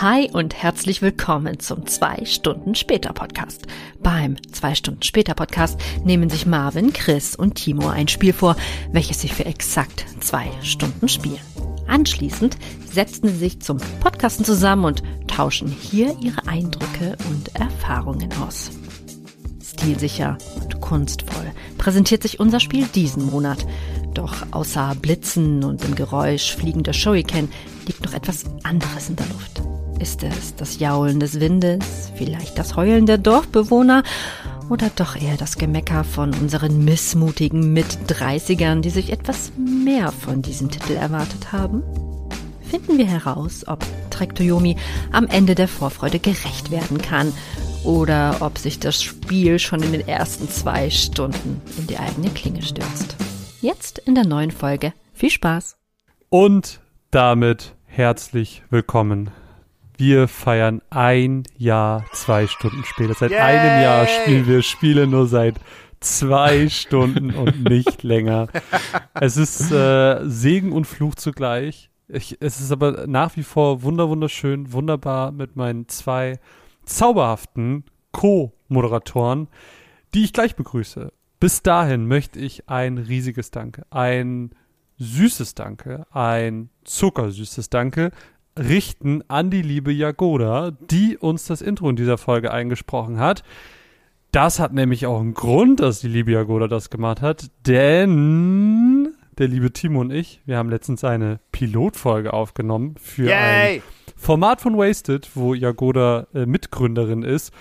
Hi und herzlich willkommen zum 2 Stunden später Podcast. Beim 2 Stunden später Podcast nehmen sich Marvin, Chris und Timo ein Spiel vor, welches sie für exakt zwei Stunden spielen. Anschließend setzen sie sich zum Podcasten zusammen und tauschen hier ihre Eindrücke und Erfahrungen aus. Stilsicher und kunstvoll präsentiert sich unser Spiel diesen Monat. Doch außer Blitzen und dem Geräusch fliegender Shuriken liegt noch etwas anderes in der Luft. Ist es das Jaulen des Windes, vielleicht das Heulen der Dorfbewohner oder doch eher das Gemecker von unseren missmutigen Mit-30ern, die sich etwas mehr von diesem Titel erwartet haben? Finden wir heraus, ob Trektoyomi am Ende der Vorfreude gerecht werden kann oder ob sich das Spiel schon in den ersten zwei Stunden in die eigene Klinge stürzt. Jetzt in der neuen Folge. Viel Spaß! Und damit herzlich willkommen wir feiern ein Jahr, zwei Stunden später. Seit Yay! einem Jahr spielen wir Spiele nur seit zwei Stunden und nicht länger. Es ist äh, Segen und Fluch zugleich. Ich, es ist aber nach wie vor wunder wunderschön, wunderbar mit meinen zwei zauberhaften Co-Moderatoren, die ich gleich begrüße. Bis dahin möchte ich ein riesiges Danke, ein süßes Danke, ein zuckersüßes Danke richten an die liebe Jagoda, die uns das Intro in dieser Folge eingesprochen hat. Das hat nämlich auch einen Grund, dass die liebe Jagoda das gemacht hat, denn der liebe Timo und ich, wir haben letztens eine Pilotfolge aufgenommen für Yay! ein Format von Wasted, wo Jagoda äh, Mitgründerin ist.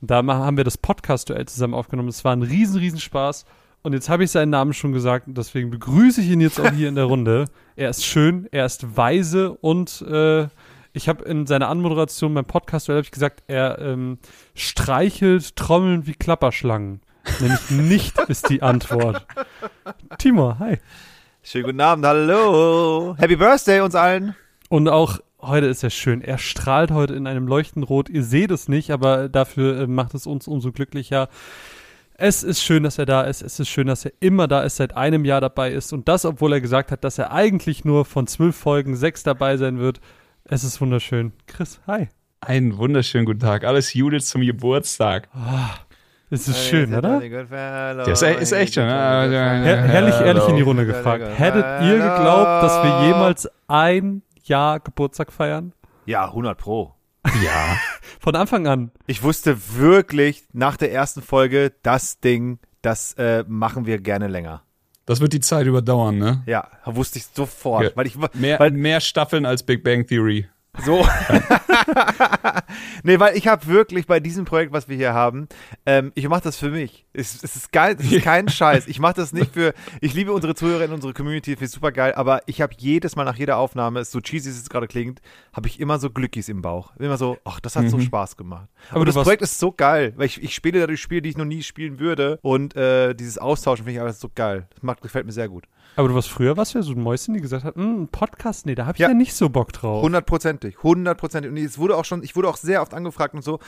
Da haben wir das Podcast-Duell zusammen aufgenommen. Es war ein riesen, riesen Spaß. Und jetzt habe ich seinen Namen schon gesagt und deswegen begrüße ich ihn jetzt auch hier in der Runde. Er ist schön, er ist weise und äh, ich habe in seiner Anmoderation beim Podcast habe ich gesagt, er ähm, streichelt Trommeln wie Klapperschlangen. Nämlich nicht ist die Antwort. Timo, hi. Schönen guten Abend, hallo. Happy Birthday uns allen. Und auch heute ist er schön. Er strahlt heute in einem leuchtenden Rot. Ihr seht es nicht, aber dafür äh, macht es uns umso glücklicher. Es ist schön, dass er da ist. Es ist schön, dass er immer da ist, seit einem Jahr dabei ist. Und das, obwohl er gesagt hat, dass er eigentlich nur von zwölf Folgen sechs dabei sein wird. Es ist wunderschön. Chris, hi. Einen wunderschönen guten Tag. Alles Judith zum Geburtstag. Oh, es ist schön, oder? Das ist echt schon. Her herrlich ehrlich in die Runde gefragt. Hättet ihr geglaubt, dass wir jemals ein Jahr Geburtstag feiern? Ja, 100 Pro. Ja. Von Anfang an. Ich wusste wirklich nach der ersten Folge, das Ding, das äh, machen wir gerne länger. Das wird die Zeit überdauern, ne? Ja, wusste ich sofort. Ja. Weil ich, mehr, weil, mehr Staffeln als Big Bang Theory. So. nee, weil ich habe wirklich bei diesem Projekt, was wir hier haben, ähm, ich mache das für mich. Es, es, ist geil, es ist kein Scheiß. Ich mache das nicht für, ich liebe unsere Zuhörerinnen, unsere Community, finde ich super geil, aber ich habe jedes Mal nach jeder Aufnahme, so cheesy es gerade klingt, habe ich immer so Glückis im Bauch. Immer so, ach, das hat mhm. so Spaß gemacht. Aber das Projekt ist so geil, weil ich, ich spiele dadurch Spiele, die ich noch nie spielen würde und äh, dieses Austauschen finde ich einfach so geil. Das macht, gefällt mir sehr gut. Aber du warst früher, du ja so ein Mäuschen, die gesagt hat, hm, ein Podcast, nee, da habe ich ja. ja. nicht so Bock drauf. Hundertprozentig, hundertprozentig. Und es wurde auch schon, ich wurde auch sehr oft angefragt und so.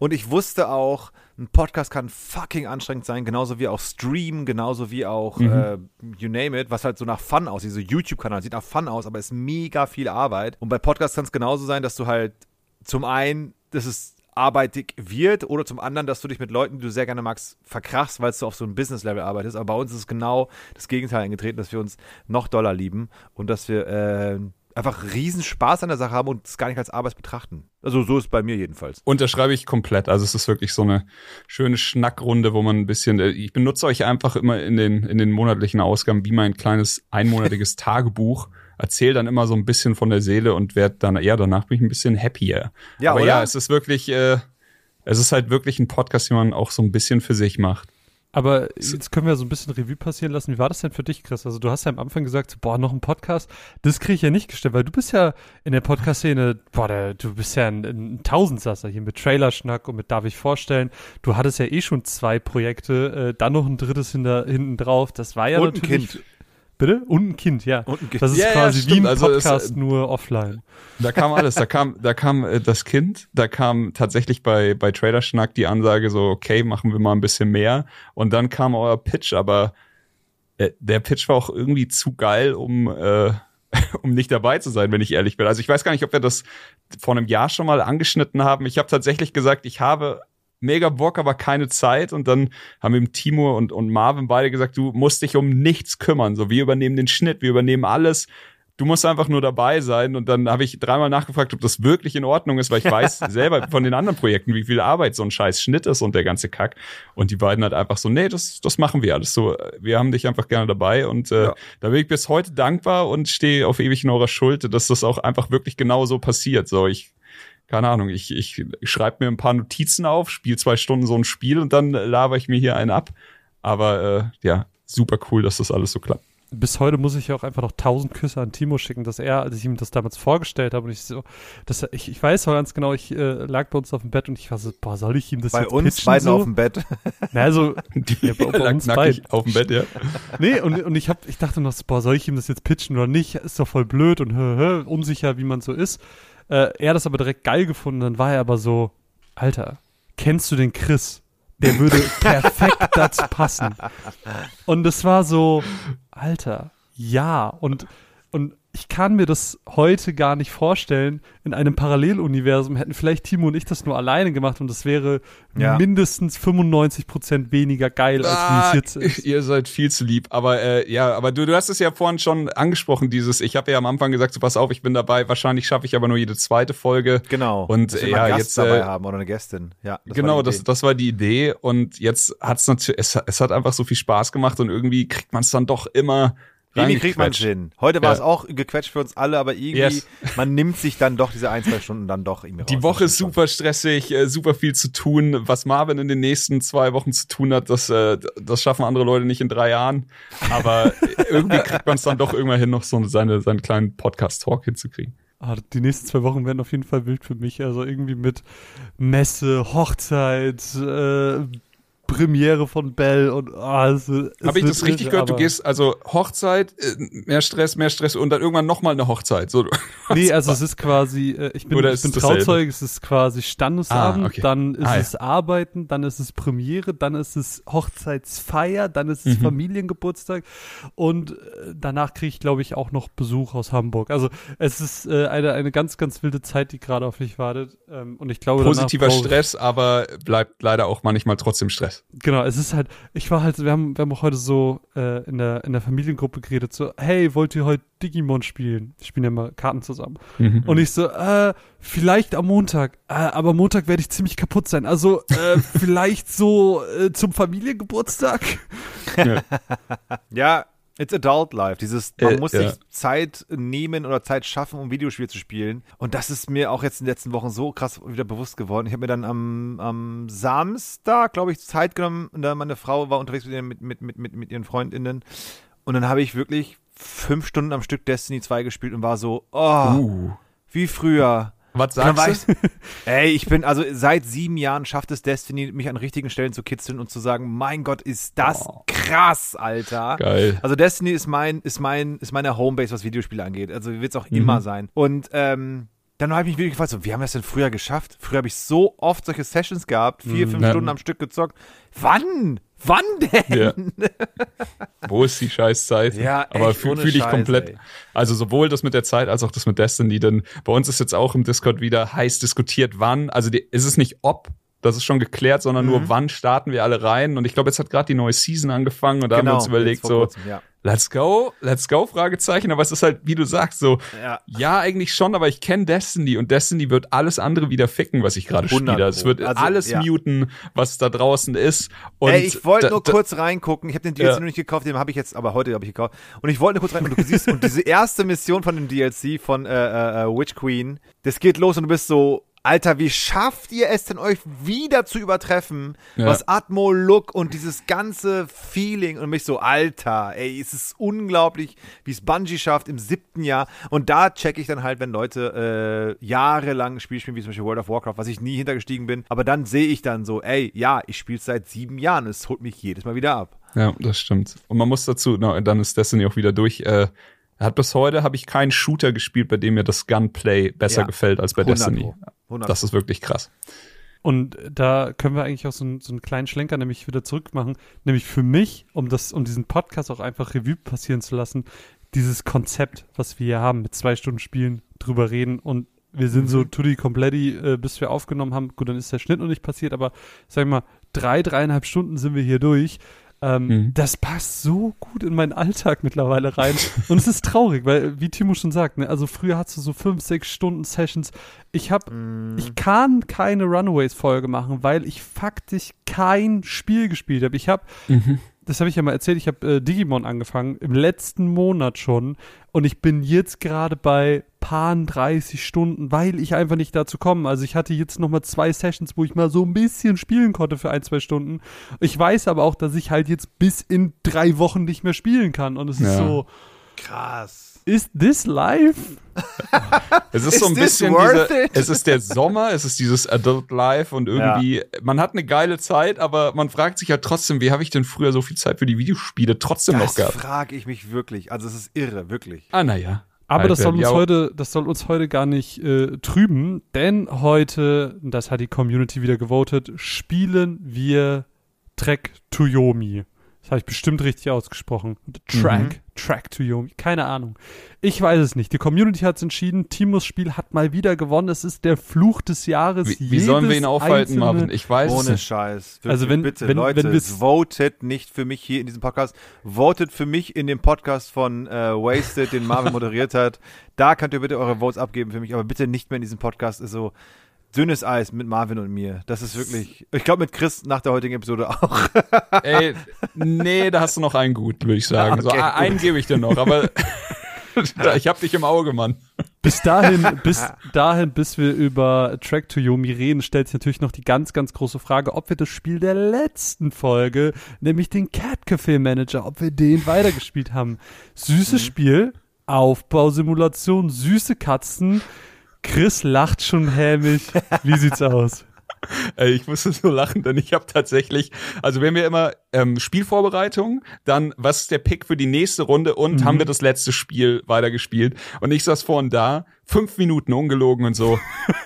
Und ich wusste auch, ein Podcast kann fucking anstrengend sein, genauso wie auch Stream, genauso wie auch mhm. äh, you name it, was halt so nach Fun aussieht. So YouTube-Kanal sieht nach Fun aus, aber ist mega viel Arbeit. Und bei Podcasts kann es genauso sein, dass du halt zum einen, das ist arbeitig wird oder zum anderen, dass du dich mit Leuten, die du sehr gerne magst, verkrachst, weil du auf so einem Business-Level arbeitest. Aber bei uns ist es genau das Gegenteil eingetreten, dass wir uns noch doller lieben und dass wir äh, einfach riesen Spaß an der Sache haben und es gar nicht als Arbeit betrachten. Also so ist bei mir jedenfalls. Unterschreibe ich komplett. Also es ist wirklich so eine schöne Schnackrunde, wo man ein bisschen, äh, ich benutze euch einfach immer in den, in den monatlichen Ausgaben wie mein kleines einmonatiges Tagebuch erzähle dann immer so ein bisschen von der Seele und werde dann, ja, danach bin ich ein bisschen happier. Ja, Aber oder? ja, es ist wirklich, äh, es ist halt wirklich ein Podcast, den man auch so ein bisschen für sich macht. Aber jetzt können wir so ein bisschen Revue passieren lassen. Wie war das denn für dich, Chris? Also du hast ja am Anfang gesagt, boah, noch ein Podcast. Das kriege ich ja nicht gestellt, weil du bist ja in der Podcast-Szene, boah, der, du bist ja ein, ein Tausendsasser hier mit Trailerschnack und mit Darf ich vorstellen. Du hattest ja eh schon zwei Projekte, äh, dann noch ein drittes hinter, hinten drauf. Das war ja und natürlich. Ein kind. Bitte? Und ein Kind, ja. Und ein kind. Das ist ja, quasi ja, wie ein also Podcast, also es, nur offline. Da kam alles. Da kam, da kam äh, das Kind, da kam tatsächlich bei, bei Trader Schnack die Ansage so, okay, machen wir mal ein bisschen mehr. Und dann kam euer Pitch, aber äh, der Pitch war auch irgendwie zu geil, um, äh, um nicht dabei zu sein, wenn ich ehrlich bin. Also ich weiß gar nicht, ob wir das vor einem Jahr schon mal angeschnitten haben. Ich habe tatsächlich gesagt, ich habe mega Bock, aber keine Zeit. Und dann haben eben Timo und, und Marvin beide gesagt, du musst dich um nichts kümmern. So, wir übernehmen den Schnitt, wir übernehmen alles. Du musst einfach nur dabei sein. Und dann habe ich dreimal nachgefragt, ob das wirklich in Ordnung ist, weil ich weiß selber von den anderen Projekten, wie viel Arbeit so ein scheiß Schnitt ist und der ganze Kack. Und die beiden halt einfach so, nee, das, das machen wir alles so. Wir haben dich einfach gerne dabei. Und äh, ja. da bin ich bis heute dankbar und stehe auf ewig in eurer Schuld, dass das auch einfach wirklich genau so passiert. So, ich keine Ahnung, ich, ich schreibe mir ein paar Notizen auf, spiele zwei Stunden so ein Spiel und dann laber ich mir hier einen ab. Aber äh, ja, super cool, dass das alles so klappt. Bis heute muss ich auch einfach noch tausend Küsse an Timo schicken, dass er, als ich ihm das damals vorgestellt habe und ich so, dass er, ich, ich weiß noch ganz genau, ich äh, lag bei uns auf dem Bett und ich war so, boah, soll ich ihm das bei jetzt uns pitchen beiden so? auf dem Bett. Na, also, ja, bei, bei uns beiden. auf dem Bett, ja. Nee, und, und ich hab, ich dachte noch, so, boah, soll ich ihm das jetzt pitchen oder nicht? Ist doch voll blöd und hö, hö, unsicher, wie man so ist. Äh, er hat das aber direkt geil gefunden. Dann war er aber so, Alter, kennst du den Chris? Der würde perfekt dazu passen. Und es war so, Alter, ja. Und, und ich kann mir das heute gar nicht vorstellen. In einem Paralleluniversum hätten vielleicht Timo und ich das nur alleine gemacht und es wäre ja. mindestens 95 Prozent weniger geil, als ah, wie es ah, jetzt ist. Ihr seid viel zu lieb. Aber äh, ja, aber du, du hast es ja vorhin schon angesprochen, dieses, ich habe ja am Anfang gesagt, so pass auf, ich bin dabei, wahrscheinlich schaffe ich aber nur jede zweite Folge. Genau. Und dass wir ja, Gast jetzt dabei äh, haben oder eine Gästin. Ja, das genau, das, das war die Idee. Und jetzt hat's natürlich, es, es hat einfach so viel Spaß gemacht und irgendwie kriegt man es dann doch immer irgendwie kriegt man hin. Heute war ja. es auch gequetscht für uns alle, aber irgendwie, yes. man nimmt sich dann doch diese ein, zwei Stunden dann doch irgendwie raus. Die Woche ist super stressig, äh, super viel zu tun. Was Marvin in den nächsten zwei Wochen zu tun hat, das, äh, das schaffen andere Leute nicht in drei Jahren. Aber irgendwie kriegt man es dann doch irgendwann hin, noch so seine, seinen kleinen Podcast-Talk hinzukriegen. Ah, die nächsten zwei Wochen werden auf jeden Fall wild für mich. Also irgendwie mit Messe, Hochzeit, äh, Premiere von Bell und oh, also, habe ich das richtig gehört? Du gehst also Hochzeit, äh, mehr Stress, mehr Stress und dann irgendwann nochmal eine Hochzeit. So, nee, also es ist quasi, äh, ich bin, ich bin Trauzeug, es ist quasi Standesabend, ah, okay. dann ist ah, es ja. Arbeiten, dann ist es Premiere, dann ist es Hochzeitsfeier, dann ist es mhm. Familiengeburtstag und äh, danach kriege ich, glaube ich, auch noch Besuch aus Hamburg. Also es ist äh, eine, eine ganz, ganz wilde Zeit, die gerade auf mich wartet. Ähm, und ich glaube, Positiver Stress, aber bleibt leider auch manchmal trotzdem Stress. Genau, es ist halt, ich war halt, wir haben, wir haben auch heute so äh, in, der, in der Familiengruppe geredet, so, hey, wollt ihr heute Digimon spielen? Wir spielen ja mal Karten zusammen. Mhm. Und ich so, äh, vielleicht am Montag, äh, aber Montag werde ich ziemlich kaputt sein. Also äh, vielleicht so äh, zum Familiengeburtstag. Ja. ja, It's adult life. Dieses, man äh, muss ja. sich Zeit nehmen oder Zeit schaffen, um Videospiele zu spielen. Und das ist mir auch jetzt in den letzten Wochen so krass wieder bewusst geworden. Ich habe mir dann am, am Samstag, glaube ich, Zeit genommen. Und dann meine Frau war unterwegs mit, mit, mit, mit, mit ihren FreundInnen. Und dann habe ich wirklich fünf Stunden am Stück Destiny 2 gespielt und war so, oh, uh. wie früher. Was sagst du? ey, ich bin, also seit sieben Jahren schafft es Destiny, mich an richtigen Stellen zu kitzeln und zu sagen, mein Gott, ist das oh. krass, Alter. Geil. Also Destiny ist mein, ist mein, ist meine Homebase, was Videospiele angeht. Also wird es auch mhm. immer sein. Und ähm, dann habe ich mich wirklich gefragt, so, wie haben wir es denn früher geschafft? Früher habe ich so oft solche Sessions gehabt, vier, mhm. fünf ja. Stunden am Stück gezockt. Wann? Wann denn? Ja. Wo ist die Scheißzeit? Ja, aber fühle fühl ich komplett. Ey. Also sowohl das mit der Zeit als auch das mit Destiny. Denn bei uns ist jetzt auch im Discord wieder heiß diskutiert, wann. Also die, ist es nicht ob, das ist schon geklärt, sondern mhm. nur wann starten wir alle rein. Und ich glaube, jetzt hat gerade die neue Season angefangen und da genau, haben wir uns überlegt, so, kurzem, ja. let's go, let's go, Fragezeichen. Aber es ist halt, wie du sagst, so, ja, ja eigentlich schon, aber ich kenne Destiny und Destiny wird alles andere wieder ficken, was ich gerade spiele. Es wird also, alles ja. muten, was da draußen ist. Und Ey, ich wollte nur kurz reingucken. Ich habe den DLC noch nicht gekauft, den habe ich jetzt, aber heute habe ich gekauft. Und ich wollte nur kurz rein und du siehst, und diese erste Mission von dem DLC von äh, äh, äh, Witch Queen, das geht los und du bist so, Alter, wie schafft ihr es denn, euch wieder zu übertreffen? Ja. Was Atmo, Look und dieses ganze Feeling und mich so, Alter, ey, es ist unglaublich, wie es Bungie schafft im siebten Jahr. Und da checke ich dann halt, wenn Leute äh, jahrelang Spiel spielen, wie zum Beispiel World of Warcraft, was ich nie hintergestiegen bin. Aber dann sehe ich dann so, ey, ja, ich spiele seit sieben Jahren. Es holt mich jedes Mal wieder ab. Ja, das stimmt. Und man muss dazu, na, dann ist Destiny auch wieder durch. Äh, hat bis heute habe ich keinen Shooter gespielt, bei dem mir das Gunplay besser ja, gefällt als bei Destiny. 100. Das ist wirklich krass. Und da können wir eigentlich auch so, einen, so einen kleinen Schlenker nämlich wieder zurück machen. Nämlich für mich, um das, um diesen Podcast auch einfach Revue passieren zu lassen, dieses Konzept, was wir hier haben, mit zwei Stunden Spielen drüber reden und wir sind so tutti completi, äh, bis wir aufgenommen haben. Gut, dann ist der Schnitt noch nicht passiert, aber sag ich mal, drei, dreieinhalb Stunden sind wir hier durch. Ähm, Mhm. Das passt so gut in meinen Alltag mittlerweile rein. Und es ist traurig, weil, wie Timo schon sagt, ne, also früher hattest du so fünf, sechs Stunden Sessions. Ich hab, ich kann keine Runaways-Folge machen, weil ich faktisch kein Spiel gespielt habe. Ich habe Mhm. Das habe ich ja mal erzählt, ich habe äh, Digimon angefangen, im letzten Monat schon. Und ich bin jetzt gerade bei paar 30 Stunden, weil ich einfach nicht dazu komme. Also ich hatte jetzt noch mal zwei Sessions, wo ich mal so ein bisschen spielen konnte für ein, zwei Stunden. Ich weiß aber auch, dass ich halt jetzt bis in drei Wochen nicht mehr spielen kann. Und es ist Ja. so, Krass. Ist this life? Es ist, Is so ein bisschen worth diese, it? es ist der Sommer, es ist dieses Adult Life und irgendwie, man hat eine geile Zeit, aber man fragt sich halt trotzdem, wie habe ich denn früher so viel Zeit für die Videospiele trotzdem Das noch gehabt? frage ich mich wirklich. Also es ist irre, wirklich. Ah, naja. Aber das soll uns ja, heute, das soll uns heute gar nicht äh, trüben, denn heute, das hat die Community wieder gewotet, spielen wir Track to Yomi. Das habe ich bestimmt richtig ausgesprochen. Track, Track to Yomi. Keine Ahnung. Ich weiß es nicht. Die Community hat es entschieden. Timos Spiel hat mal wieder gewonnen. Es ist der Fluch des Jahres. Wie, wie sollen wir ihn aufhalten, Marvin? Ich weiß es Ohne nicht. Scheiß. Wirklich, Also wenn- bitte, wenn- Leute, wenn votet nicht für mich hier in diesem Podcast. Votet für mich in dem Podcast von äh, Wasted, den Marvin moderiert hat. Da könnt ihr bitte eure Votes abgeben für mich, aber bitte nicht mehr in diesem Podcast. Ist so dünnes Eis mit Marvin und mir. Das ist wirklich. Ich glaube mit Chris nach der heutigen Episode auch. Ey, nee, da hast du noch einen gut, würde ich sagen. so, Okay, a- einen gebe ich dir noch, aber ich hab dich im Auge, Mann. Bis dahin, bis dahin, bis wir über Track to Yomi reden, stellt sich natürlich noch die ganz, ganz große Frage, ob wir das Spiel der letzten Folge, nämlich den Cat Café Manager, ob wir den weitergespielt haben. Süßes Spiel, Aufbausimulation, süße Katzen. Chris lacht schon hämisch. Wie sieht's aus? Ich musste so lachen, denn ich habe tatsächlich, also wenn wir immer ähm, Spielvorbereitung, dann was ist der Pick für die nächste Runde und haben wir das letzte Spiel weitergespielt und ich saß vorhin da, fünf Minuten ungelogen und so,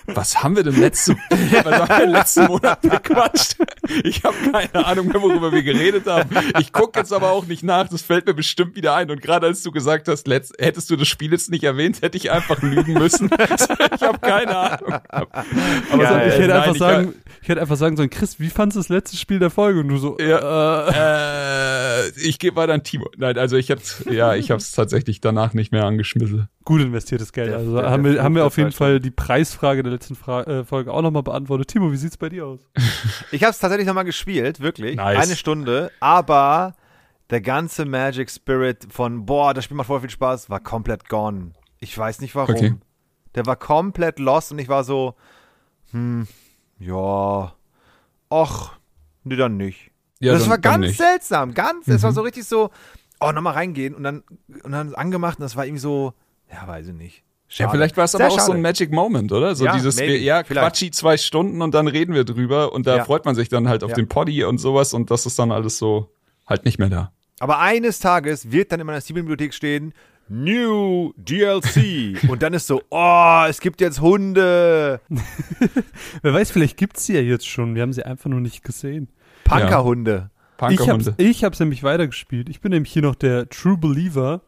was haben wir denn letzte, was haben wir letzten Monat bequatscht? Ich habe keine Ahnung mehr, worüber wir geredet haben. Ich gucke jetzt aber auch nicht nach, das fällt mir bestimmt wieder ein und gerade als du gesagt hast, letzt, hättest du das Spiel jetzt nicht erwähnt, hätte ich einfach lügen müssen. ich habe keine Ahnung. Aber Geil. ich hätte nein, einfach ich- sagen, ich hätte einfach sagen sollen, Chris, wie fandst du das letzte Spiel der Folge? Und du so, Ja. äh, Äh, ich gebe weiter an Timo. Nein, also ich hab's, ja, ich hab's tatsächlich danach nicht mehr angeschmissen. Gut investiertes Geld. Der- also der- haben, der wir, haben wir auf jeden zwei Fall die Preisfrage der letzten Fra äh, Folge auch nochmal beantwortet. Timo, wie sieht's bei dir aus? Ich habe es tatsächlich nochmal gespielt, wirklich. Nice. Eine Stunde, aber der ganze Magic Spirit von, boah, das Spiel macht voll viel Spaß, war komplett gone. Ich weiß nicht warum. Okay. Der war komplett lost und ich war so, hm, ja, och, nee, dann nicht. Ja, das dann- war ganz seltsam, ganz, es Mhm. war so richtig so, oh, nochmal reingehen und dann, und dann angemacht und das war irgendwie so, ja, weiß ich nicht. Ja, Schade. vielleicht war es aber auch so schade. ein Magic Moment, oder? So Ja, dieses, maybe, wir, ja, vielleicht. quatschi zwei Stunden und dann reden wir drüber und da Ja. freut man sich dann halt auf Ja. den Poddy und sowas und das ist dann alles so halt nicht mehr da. Aber eines Tages wird dann in meiner Steam-Bibliothek stehen, New DLC. Und dann ist so, oh, es gibt jetzt Hunde. Wer weiß, vielleicht gibt's sie ja jetzt schon. Wir haben sie einfach nur nicht gesehen. Punkerhunde. Ich hab's, Punkerhunde. ich hab's nämlich weitergespielt. Ich bin nämlich hier noch der True Believer.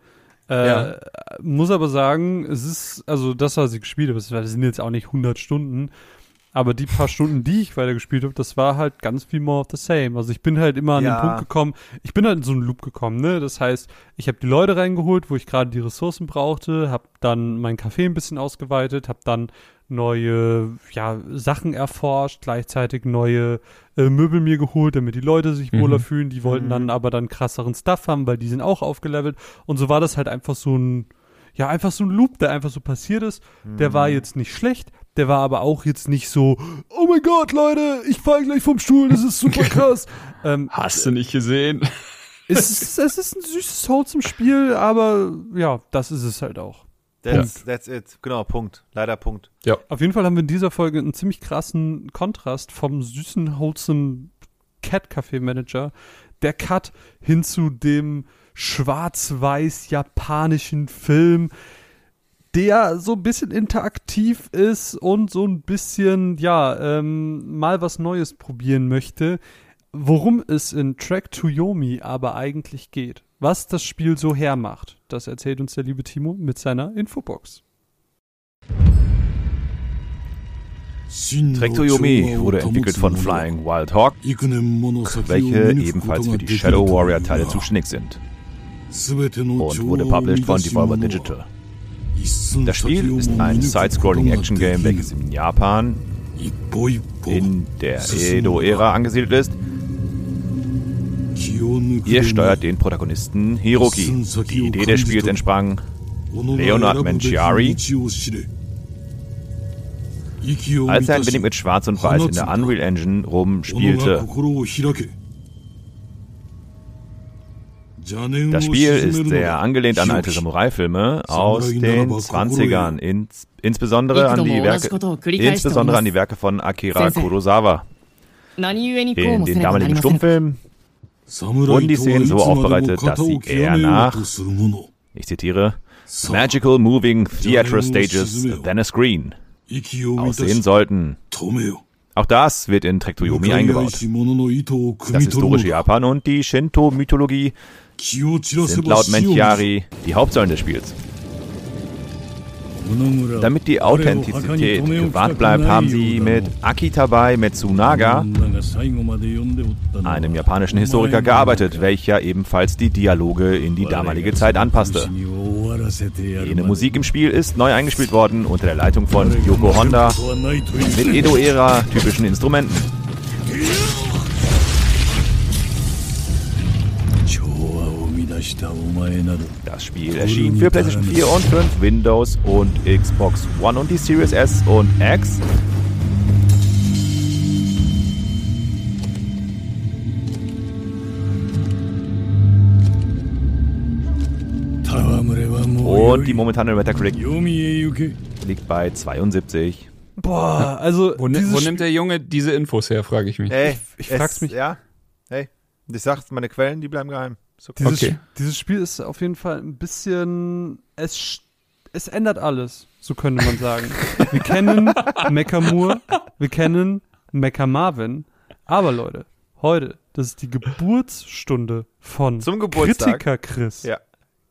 Äh, Ja. Muss aber sagen, es ist, also das, was ich gespielt habe, das sind jetzt auch nicht 100 Stunden. Aber die paar Stunden, die ich weitergespielt habe, das war halt ganz viel more of the same. Also ich bin halt immer an Ja. den Punkt gekommen, ich bin halt in so einen Loop gekommen, ne? Das heißt, ich habe die Leute reingeholt, wo ich gerade die Ressourcen brauchte, habe dann mein Café ein bisschen ausgeweitet, habe dann neue ja, Sachen erforscht, gleichzeitig neue äh, Möbel mir geholt, damit die Leute sich Mhm. wohler fühlen. Die wollten Mhm. dann aber dann krasseren Stuff haben, weil die sind auch aufgelevelt. Und so war das halt einfach so ein, ja, einfach so ein Loop, der einfach so passiert ist. Der war jetzt nicht schlecht, der war aber auch jetzt nicht so, oh mein Gott, Leute, ich fall gleich vom Stuhl, das ist super krass. ähm, Hast du nicht gesehen? es, ist, es ist ein süßes Wholesome-Spiel, aber ja, das ist es halt auch. That's, that's it. Genau, Punkt. Leider Punkt. Auf jeden Fall haben wir in dieser Folge einen ziemlich krassen Kontrast vom süßen, wholesome Cat Café Manager, der Cut hin zu dem schwarz-weiß japanischen Film, der so ein bisschen interaktiv ist und so ein bisschen, ja, ähm, mal was Neues probieren möchte. Worum es in Track to Yomi aber eigentlich geht. was das Spiel so hermacht, das erzählt uns der liebe Timo mit seiner Infobox. Trektoyomi wurde entwickelt von Flying Wild Hawk, welche ebenfalls für die Shadow Warrior Teile zuständig sind und wurde published von Devolver Digital. Das Spiel ist ein Side-Scrolling Action-Game, welches in Japan in der Edo-Ära angesiedelt ist. Ihr steuert den Protagonisten Hiroki. Die Idee des Spiels entsprang Leonard Menciari, als er ein wenig mit Schwarz und Weiß in der Unreal Engine rumspielte. Das Spiel ist sehr angelehnt an alte Samurai-Filme aus den 20ern, ins, insbesondere, an die Werke, insbesondere an die Werke von Akira Kurosawa. In den damaligen Stummfilmen wurden die Szenen so aufbereitet, dass sie eher nach, ich zitiere, Magical Moving Theatre Stages than a Screen aussehen sollten. Auch das wird in Trektoyomi eingebaut. Das historische Japan und die Shinto-Mythologie sind laut Menchiari die Hauptsäulen des Spiels. Damit die Authentizität gewahrt bleibt, haben sie mit Akitabai Metsunaga, einem japanischen Historiker, gearbeitet, welcher ebenfalls die Dialoge in die damalige Zeit anpasste. Jene Musik im Spiel ist neu eingespielt worden unter der Leitung von Yoko Honda mit Edo-Ära typischen Instrumenten. Das Spiel erschien für PlayStation 4 und 5, Windows und Xbox One und die Series S und X. Und die momentane Metacritic liegt bei 72. Boah, also Wo, wo nimmt der Junge diese Infos her, frage ich mich. Ey, ich frag's mich. Ja, hey, ich sag's, meine Quellen, die bleiben geheim. Ist okay. Dieses, Okay. dieses Spiel ist auf jeden Fall ein bisschen. Es, es ändert alles, so könnte man sagen. wir kennen Mekamur, wir kennen Mecha Marvin, aber Leute, heute, das ist die Geburtsstunde von Zum Geburtstag. Kritiker Chris. Ja,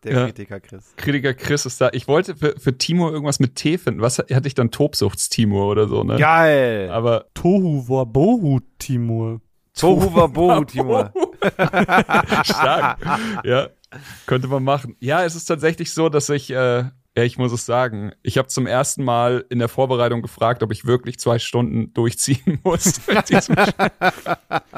der Ja. Kritiker Chris. Kritiker Chris ist da. Ich wollte für, für Timo irgendwas mit T finden. Was hatte ich dann? Tobsuchts-Timo oder so, ne? Geil. Aber Tohu Wabohu Timur. Tohu Wabohu, Timur. Stark. ja, könnte man machen. Ja, es ist tatsächlich so, dass ich, äh, ja, ich muss es sagen, ich habe zum ersten Mal in der Vorbereitung gefragt, ob ich wirklich zwei Stunden durchziehen muss. mit diesem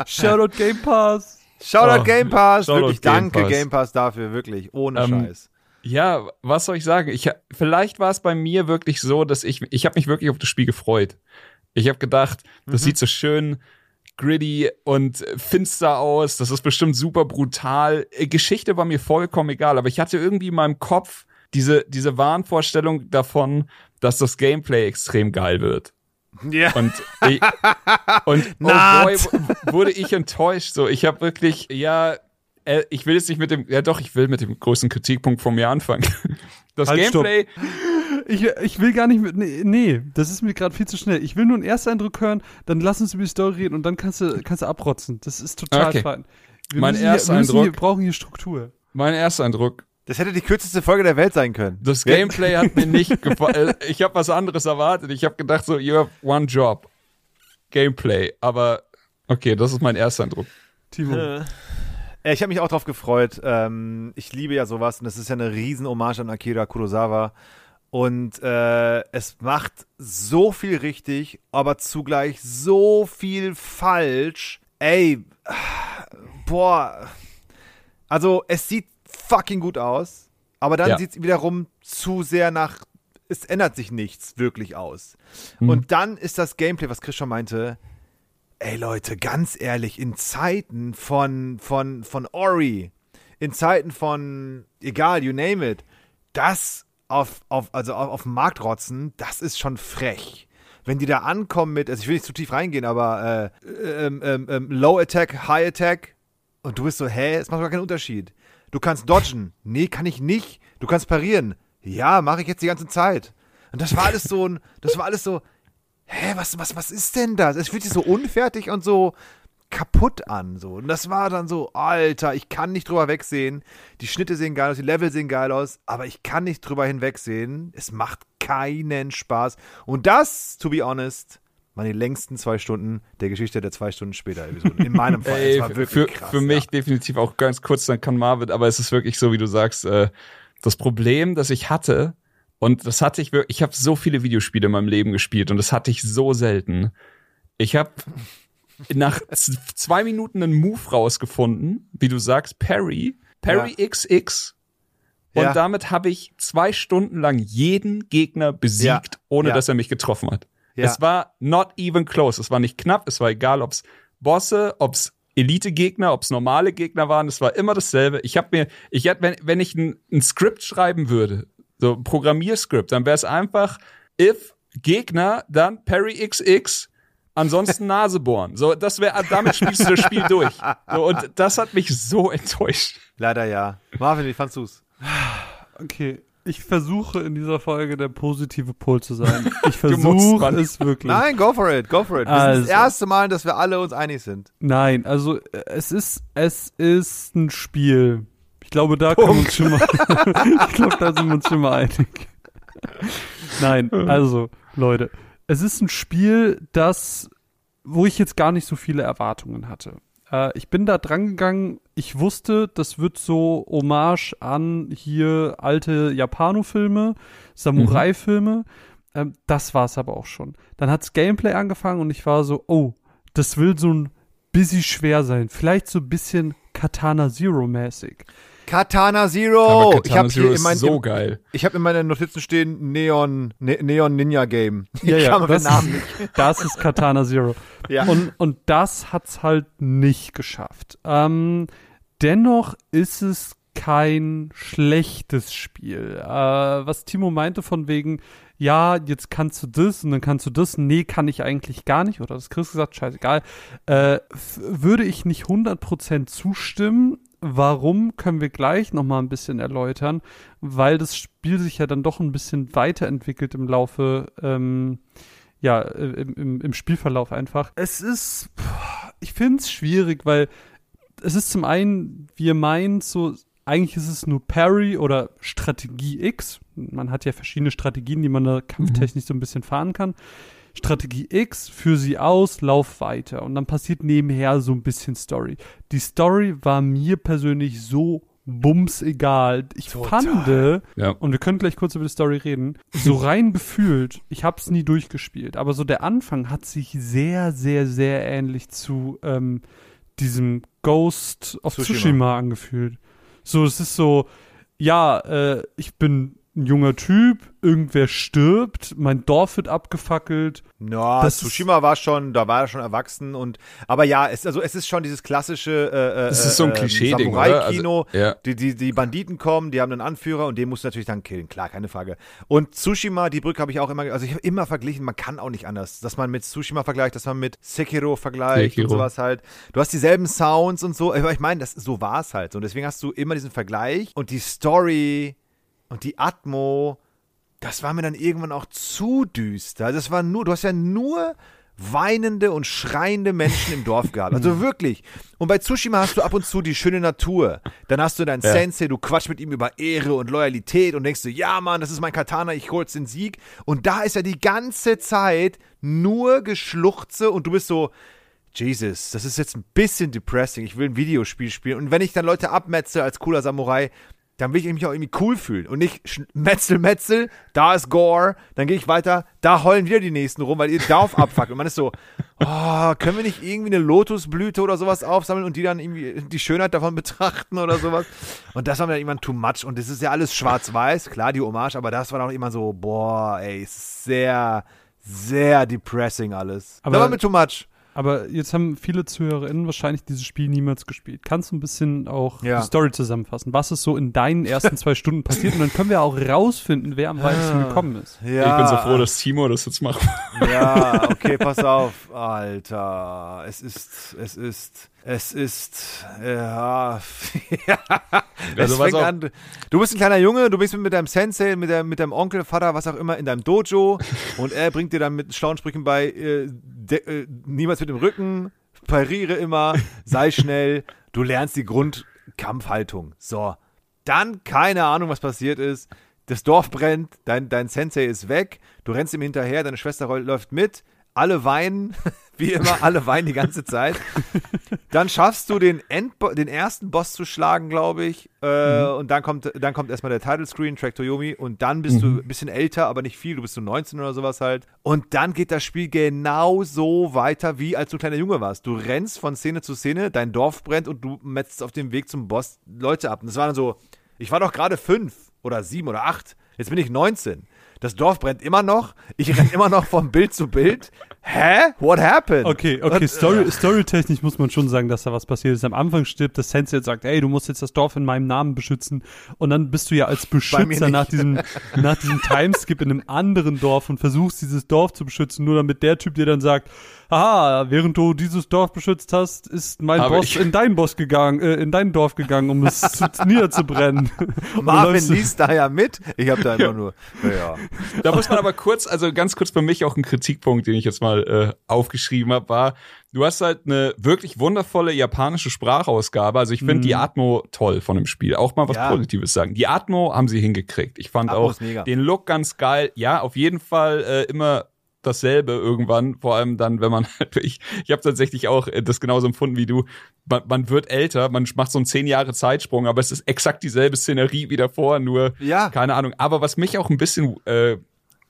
Shoutout Game Pass. Shoutout Oh, Game Pass. Shoutout wirklich, Game danke Pass. Game Pass dafür, wirklich. Ohne Ähm, Scheiß. Ja, was soll ich sagen? Ich, vielleicht war es bei mir wirklich so, dass ich, ich habe mich wirklich auf das Spiel gefreut. Ich habe gedacht, das Mhm. sieht so schön gritty und finster aus. Das ist bestimmt super brutal. Äh, Geschichte war mir vollkommen egal, aber ich hatte irgendwie in meinem Kopf diese, diese Wahnvorstellung davon, dass das Gameplay extrem geil wird. Ja. Und, ich, und oh boy, wurde ich enttäuscht. So, ich habe wirklich, ja, äh, ich will jetzt nicht mit dem, ja doch, ich will mit dem größten Kritikpunkt von mir anfangen. Das Halt, stopp. Gameplay, Ich, ich will gar nicht mit. Nee, nee das ist mir gerade viel zu schnell. Ich will nur einen Ersteindruck hören, dann lass uns über die Story reden und dann kannst du, kannst du abrotzen. Das ist total Okay. fein. Wir Mein müssen hier, wir Ersteindruck- brauchen hier Struktur. mein erster Eindruck, Das hätte die kürzeste Folge der Welt sein können. das Wir- Gameplay hat mir nicht gefallen. Ich habe was anderes erwartet. Ich habe gedacht, so, you have one job. Gameplay. Aber okay, das ist mein erster Eindruck. Timo. Äh, Ich habe mich auch drauf gefreut. Ähm, ich liebe ja sowas und das ist ja eine riesen Hommage an Akira Kurosawa. Und äh, es macht so viel richtig, aber zugleich so viel falsch. Ey, boah. Also es sieht fucking gut aus, aber dann Ja. sieht es wiederum zu sehr nach, es ändert sich nichts wirklich aus. Hm. Und dann ist das Gameplay, was Chris schon meinte, Ey Leute, ganz ehrlich, in Zeiten von, von, von Ori, in Zeiten von, egal, you name it, das auf, auf, also auf, auf den Markt rotzen, das ist schon frech. Wenn die da ankommen mit, also ich will nicht zu tief reingehen, aber äh, ähm, ähm, ähm, Low Attack, High Attack und du bist so, hä, es macht gar keinen Unterschied. Du kannst dodgen. Nee, kann ich nicht. Du kannst parieren. Ja, mache ich jetzt die ganze Zeit. Und das war alles so ein, das war alles so, hä, was, was, was ist denn das? Es fühlt sich so unfertig und so kaputt an. So. Und das war dann so, Alter, ich kann nicht drüber wegsehen. Die Schnitte sehen geil aus, die Level sehen geil aus, aber ich kann nicht drüber hinwegsehen. Es macht keinen Spaß. Und das, to be honest, waren die längsten zwei Stunden der Geschichte der zwei Stunden später Episode. In meinem Fall. Ey, es war wirklich für, krass. für mich ja. definitiv auch ganz kurz, dann kann Marvin, aber es ist wirklich so, wie du sagst, äh, das Problem, das ich hatte, und das hatte ich wirklich, ich habe so viele Videospiele in meinem Leben gespielt und das hatte ich so selten. Ich habe nach zwei Minuten einen Move rausgefunden, wie du sagst, Parry, Parry XX. Und Ja. damit habe ich zwei Stunden lang jeden Gegner besiegt, Ja. ohne Ja. dass er mich getroffen hat. Ja. Es war not even close. Es war nicht knapp. Es war egal, ob es Bosse, ob es Elite-Gegner, ob es normale Gegner waren. Es war immer dasselbe. Ich habe mir, ich hätte, wenn, wenn ich ein, ein Skript schreiben würde, so ein Programmierskript, dann wäre es einfach if Gegner, dann Parry XX, ansonsten Nase bohren. So, das wäre, damit spielst du das Spiel durch. So, und das hat mich so enttäuscht. Leider ja. Marvin, wie fandst du's? Okay, ich versuche in dieser Folge der positive Pol zu sein. Ich versuche es wirklich. Nein, go for it, go for it. Das ist Also. das erste Mal, dass wir alle uns einig sind. Nein, also äh, es ist es ist ein Spiel. Ich glaube, da können wir uns schon mal. ich glaube, da sind wir uns schon mal einig. Nein, also Leute, es ist ein Spiel, das wo ich jetzt gar nicht so viele Erwartungen hatte. Äh, ich bin da dran gegangen. Ich wusste, das wird so Hommage an hier alte Japano-Filme, Samurai-Filme. Ähm, das war's aber auch schon. Dann hat's Gameplay angefangen und ich war so, oh, das will so ein bisschen schwer sein. Vielleicht so ein bisschen Katana Zero-mäßig. Katana Zero. Aber Oh, ich Katana habe Zero hier in ist meinen so geil. Ich habe in meinen Notizen stehen Neon, ne, Neon Ninja Game. Ja, ich ja, kann mir den das, Namen nicht. das ist Katana Zero. Ja. Und, und das hat's halt nicht geschafft. Ähm, dennoch ist es kein schlechtes Spiel. Äh, was Timo meinte von wegen, ja, jetzt kannst du das und dann kannst du das. Nee, kann ich eigentlich gar nicht. Oder das Chris gesagt, scheißegal. Äh, würde ich nicht 100% zustimmen. Warum, können wir gleich nochmal ein bisschen erläutern. Weil das Spiel sich ja dann doch ein bisschen weiterentwickelt im Laufe ähm, ja, im, im, im Spielverlauf einfach. Es ist, ich finde es schwierig, weil es ist zum einen, wie ihr meint, so, eigentlich ist es nur Parry oder Strategie X. Man hat ja verschiedene Strategien, die man da kampftechnisch so ein bisschen fahren kann. Strategie X, führ sie aus, lauf weiter. Und dann passiert nebenher so ein bisschen Story. Die Story war mir persönlich so bums egal. Ich Total. fand, Ja. und wir können gleich kurz über die Story reden, so rein gefühlt, ich hab's nie durchgespielt, aber so der Anfang hat sich sehr, sehr, sehr ähnlich zu ähm, diesem Ghost of Tsushima. Tsushima, angefühlt. So, es ist so, ja, äh, ich bin ein junger Typ, irgendwer stirbt, mein Dorf wird abgefackelt. No, Das Tsushima war schon, da war er schon erwachsen und aber ja, es, also es ist schon dieses klassische äh, äh, Es ist so ein äh, Klischee-Ding? Samurai-Kino. Also, ja. die, die, die Banditen kommen, die haben einen Anführer und den musst du natürlich dann killen, klar, keine Frage. Und Tsushima, die Brücke habe ich auch immer, also ich habe immer verglichen, man kann auch nicht anders, dass man mit Tsushima vergleicht, dass man mit Sekiro vergleicht Sekiro. und sowas halt. Du hast dieselben Sounds und so, aber ich meine, das so war es halt. Und deswegen hast du immer diesen Vergleich und die Story und die Atmo, das war mir dann irgendwann auch zu düster. Das war nur, du hast ja nur weinende und schreiende Menschen im Dorf gehabt. Also wirklich. Und bei Tsushima hast du ab und zu die schöne Natur. Dann hast du deinen Ja. Sensei, du quatsch mit ihm über Ehre und Loyalität und denkst du, ja Mann, das ist mein Katana, ich hol jetzt den Sieg. Und da ist ja die ganze Zeit nur Geschluchze und du bist so, Jesus, das ist jetzt ein bisschen depressing. Ich will ein Videospiel spielen. Und wenn ich dann Leute abmetze als cooler Samurai, dann will ich mich auch irgendwie cool fühlen. Und nicht Metzel, Metzel, da ist Gore, dann gehe ich weiter, da heulen wieder die Nächsten rum, weil ihr Dorf abfuckt. Und man ist so, oh, können wir nicht irgendwie eine Lotusblüte oder sowas aufsammeln und die dann irgendwie die Schönheit davon betrachten oder sowas? Und das war mir dann irgendwann too much. Und das ist ja alles schwarz-weiß, klar, die Hommage, aber das war dann auch immer so, boah, ey, sehr, sehr depressing alles. Aber- das war mir too much. Aber jetzt haben viele ZuhörerInnen wahrscheinlich dieses Spiel niemals gespielt. Kannst du ein bisschen auch Ja. die Story zusammenfassen? Was ist so in deinen ersten zwei Stunden passiert? Und dann können wir auch rausfinden, wer am weitesten Ah. gekommen ist. Ja. Ich bin so froh, dass Timo das jetzt macht. Ja, okay, pass auf, Alter. Es ist, es ist, es ist, ja. ja. Es Also fängt an. Du bist ein kleiner Junge, du bist mit deinem Sensei, mit, der, mit deinem Onkel, Vater, was auch immer, in deinem Dojo und er bringt dir dann mit schlauen Sprüchen bei, äh, äh, niemals mit dem Rücken pariere immer, sei schnell, du lernst die Grundkampfhaltung. So. Dann, keine Ahnung, was passiert ist. Das Dorf brennt, dein, dein Sensei ist weg, du rennst ihm hinterher, deine Schwester läuft mit, alle weinen, wie immer, alle weinen die ganze Zeit. Dann schaffst du den, Endbo den ersten Boss zu schlagen, glaube ich. Äh, mhm. Und dann kommt, dann kommt erstmal der Title Screen, Track Toyomi. Und dann bist mhm. du ein bisschen älter, aber nicht viel. Du bist so 19 oder sowas halt. Und dann geht das Spiel genau so weiter, wie als du ein kleiner Junge warst. Du rennst von Szene zu Szene, dein Dorf brennt und du metzt auf dem Weg zum Boss Leute ab. Und das war dann so, ich war doch gerade fünf oder sieben oder acht. Jetzt bin ich 19. Das Dorf brennt immer noch. Ich renne immer noch von Bild zu Bild. Hä? What happened? Okay, okay, Story, storytechnisch muss man schon sagen, dass da was passiert ist. Am Anfang stirbt das Sensei und sagt, ey, du musst jetzt das Dorf in meinem Namen beschützen. Und dann bist du ja als Beschützer nach diesem, nach diesem Timeskip in einem anderen Dorf und versuchst dieses Dorf zu beschützen, nur damit der Typ dir dann sagt, aha, während du dieses Dorf beschützt hast, ist mein Aber Boss in dein Boss gegangen, äh, in dein Dorf gegangen, um es zu, niederzubrennen. Marvin liest da ja mit. Ich habe da immer nur, ja. Da muss man aber kurz, also ganz kurz für mich auch ein Kritikpunkt, den ich jetzt mal äh, aufgeschrieben habe, war, du hast halt eine wirklich wundervolle japanische Sprachausgabe. Also ich finde mhm. die Atmo toll von dem Spiel. Auch mal was ja. Positives sagen. Die Atmo haben sie hingekriegt. Ich fand Atmo auch den Look ganz geil. Ja, auf jeden Fall äh, immer dasselbe irgendwann, vor allem dann, wenn man ich, ich habe tatsächlich auch äh, das genauso empfunden wie du. Man, man wird älter, man macht so einen zehn Jahre Zeitsprung, aber es ist exakt dieselbe Szenerie wie davor, nur ja. keine Ahnung. Aber was mich auch ein bisschen äh,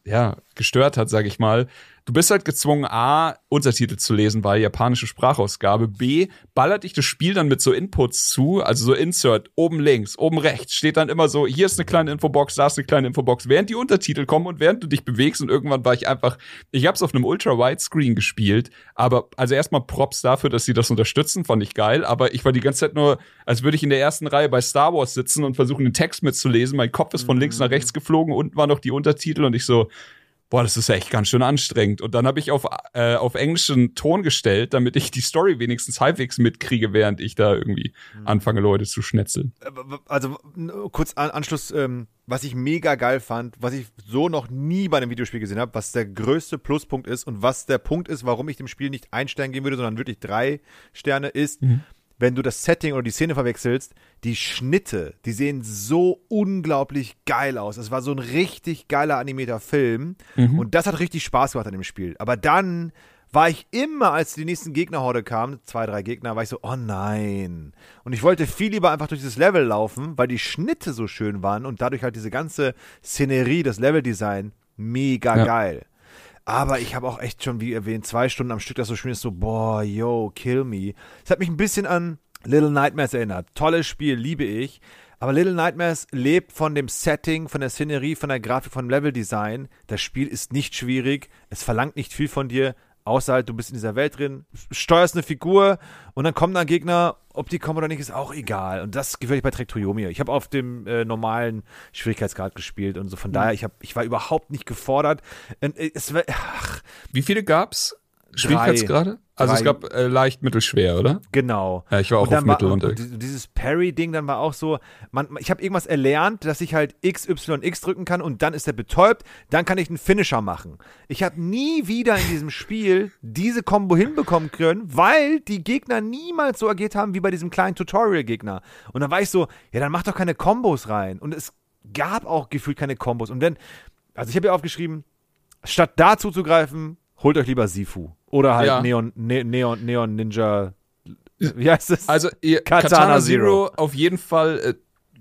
ja gestört hat, sage ich mal, Du bist halt gezwungen, A, Untertitel zu lesen, weil japanische Sprachausgabe. B, ballert dich das Spiel dann mit so Inputs zu, also so Insert, oben links, oben rechts, steht dann immer so, hier ist eine kleine Infobox, da ist eine kleine Infobox, während die Untertitel kommen und während du dich bewegst und irgendwann war ich einfach, ich hab's auf einem Ultra-Wide-Screen gespielt, aber also erstmal Props dafür, dass sie das unterstützen, fand ich geil, aber ich war die ganze Zeit nur, als würde ich in der ersten Reihe bei Star Wars sitzen und versuchen, den Text mitzulesen, mein Kopf ist von links nach rechts geflogen, unten waren noch die Untertitel und ich so, boah, das ist echt ganz schön anstrengend. Und dann habe ich auf, äh, auf englischen Ton gestellt, damit ich die Story wenigstens halbwegs mitkriege, während ich da irgendwie mhm. anfange, Leute zu schnetzeln. Äh, also kurz an Anschluss, ähm, was ich mega geil fand, was ich so noch nie bei einem Videospiel gesehen habe, was der größte Pluspunkt ist und was der Punkt ist, warum ich dem Spiel nicht ein Stern geben würde, sondern wirklich drei Sterne, ist, mhm wenn du das Setting oder die Szene verwechselst, die Schnitte, die sehen so unglaublich geil aus. Es war so ein richtig geiler animierter Film mhm. und das hat richtig Spaß gemacht an dem Spiel. Aber dann war ich immer, als die nächsten Gegnerhorde kamen, zwei, drei Gegner, war ich so, oh nein. Und ich wollte viel lieber einfach durch dieses Level laufen, weil die Schnitte so schön waren und dadurch halt diese ganze Szenerie, das Leveldesign mega ja. geil. Aber ich habe auch echt schon, wie erwähnt, zwei Stunden am Stück das so spielen, so, boah, yo, kill me. Es hat mich ein bisschen an Little Nightmares erinnert. Tolles Spiel, liebe ich. Aber Little Nightmares lebt von dem Setting, von der Szenerie, von der Grafik, vom Leveldesign. Das Spiel ist nicht schwierig. Es verlangt nicht viel von dir. Außer halt, du bist in dieser Welt drin, steuerst eine Figur und dann kommen da Gegner, ob die kommen oder nicht, ist auch egal. Und das gefällt ich bei Trektoyomi. Ich habe auf dem äh, normalen Schwierigkeitsgrad gespielt und so. Von mhm. daher, ich, hab, ich war überhaupt nicht gefordert. Und, äh, es war, ach, Wie viele gab's? Schwierigkeitsgrade? Also es gab äh, leicht mittelschwer, oder? Genau. Ja, ich war auch auf Mittel und, und dieses Parry-Ding dann war auch so, man, ich habe irgendwas erlernt, dass ich halt X, Y, X drücken kann und dann ist er betäubt, dann kann ich einen Finisher machen. Ich habe nie wieder in diesem Spiel diese Combo hinbekommen können, weil die Gegner niemals so agiert haben wie bei diesem kleinen Tutorial-Gegner. Und dann war ich so, ja, dann mach doch keine Kombos rein. Und es gab auch gefühlt keine Kombos. Und dann, also ich habe ja aufgeschrieben, statt da zuzugreifen, holt euch lieber Sifu. Oder halt ja. Neon, ne, Neon, Neon Ninja. Wie heißt es? Also ihr, Katana, Katana Zero. Zero. auf jeden Fall äh,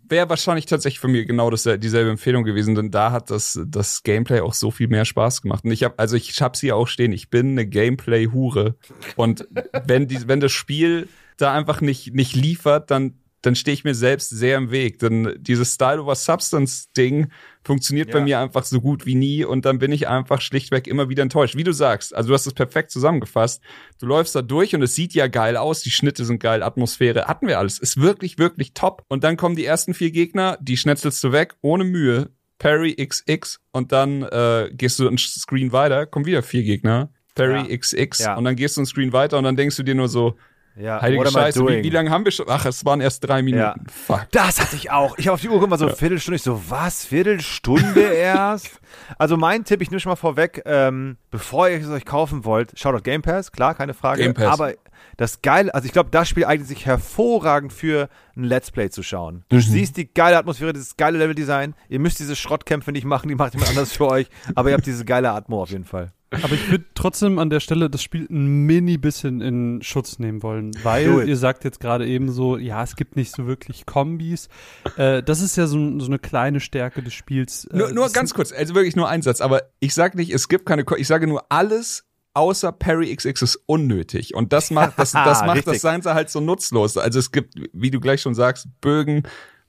wäre wahrscheinlich tatsächlich von mir genau das, dieselbe Empfehlung gewesen, denn da hat das, das Gameplay auch so viel mehr Spaß gemacht. Und ich habe, also ich habe sie auch stehen, ich bin eine Gameplay-Hure. Und wenn, die, wenn das Spiel da einfach nicht, nicht liefert, dann dann stehe ich mir selbst sehr im Weg. Denn dieses Style over Substance Ding funktioniert ja. bei mir einfach so gut wie nie und dann bin ich einfach schlichtweg immer wieder enttäuscht. Wie du sagst, also du hast es perfekt zusammengefasst. Du läufst da durch und es sieht ja geil aus, die Schnitte sind geil, Atmosphäre, hatten wir alles. Ist wirklich, wirklich top. Und dann kommen die ersten vier Gegner, die schnetzelst du weg, ohne Mühe. Parry XX und dann äh, gehst du ein Screen weiter, kommen wieder vier Gegner. Parry ja. XX ja. und dann gehst du ein Screen weiter und dann denkst du dir nur so, ja, Heilige Scheiße, wie, wie, lange haben wir schon? Ach, es waren erst drei Minuten. Ja. Fuck. Das hatte ich auch. Ich habe auf die Uhr gemacht, so ja. Viertelstunde. Ich so, was? Viertelstunde erst? also mein Tipp, ich nehme schon mal vorweg, ähm, bevor ihr es euch kaufen wollt, schaut auf Game Pass, klar, keine Frage. Game Pass. Aber das Geile, also ich glaube, das Spiel eignet sich hervorragend für ein Let's Play zu schauen. Du mhm. siehst die geile Atmosphäre, dieses geile Leveldesign. Ihr müsst diese Schrottkämpfe nicht machen, die macht jemand anders für euch, aber ihr habt diese geile Atmo auf jeden Fall. Aber ich würde trotzdem an der Stelle das Spiel ein mini bisschen in Schutz nehmen wollen, weil ihr sagt jetzt gerade eben so, ja, es gibt nicht so wirklich Kombis. Äh, das ist ja so, so, eine kleine Stärke des Spiels. Äh, nur, nur ganz kurz, also wirklich nur ein Satz, aber ich sage nicht, es gibt keine, Ko ich sage nur, alles außer Parry XX ist unnötig. Und das macht, das, das macht das Science halt so nutzlos. Also es gibt, wie du gleich schon sagst, Bögen,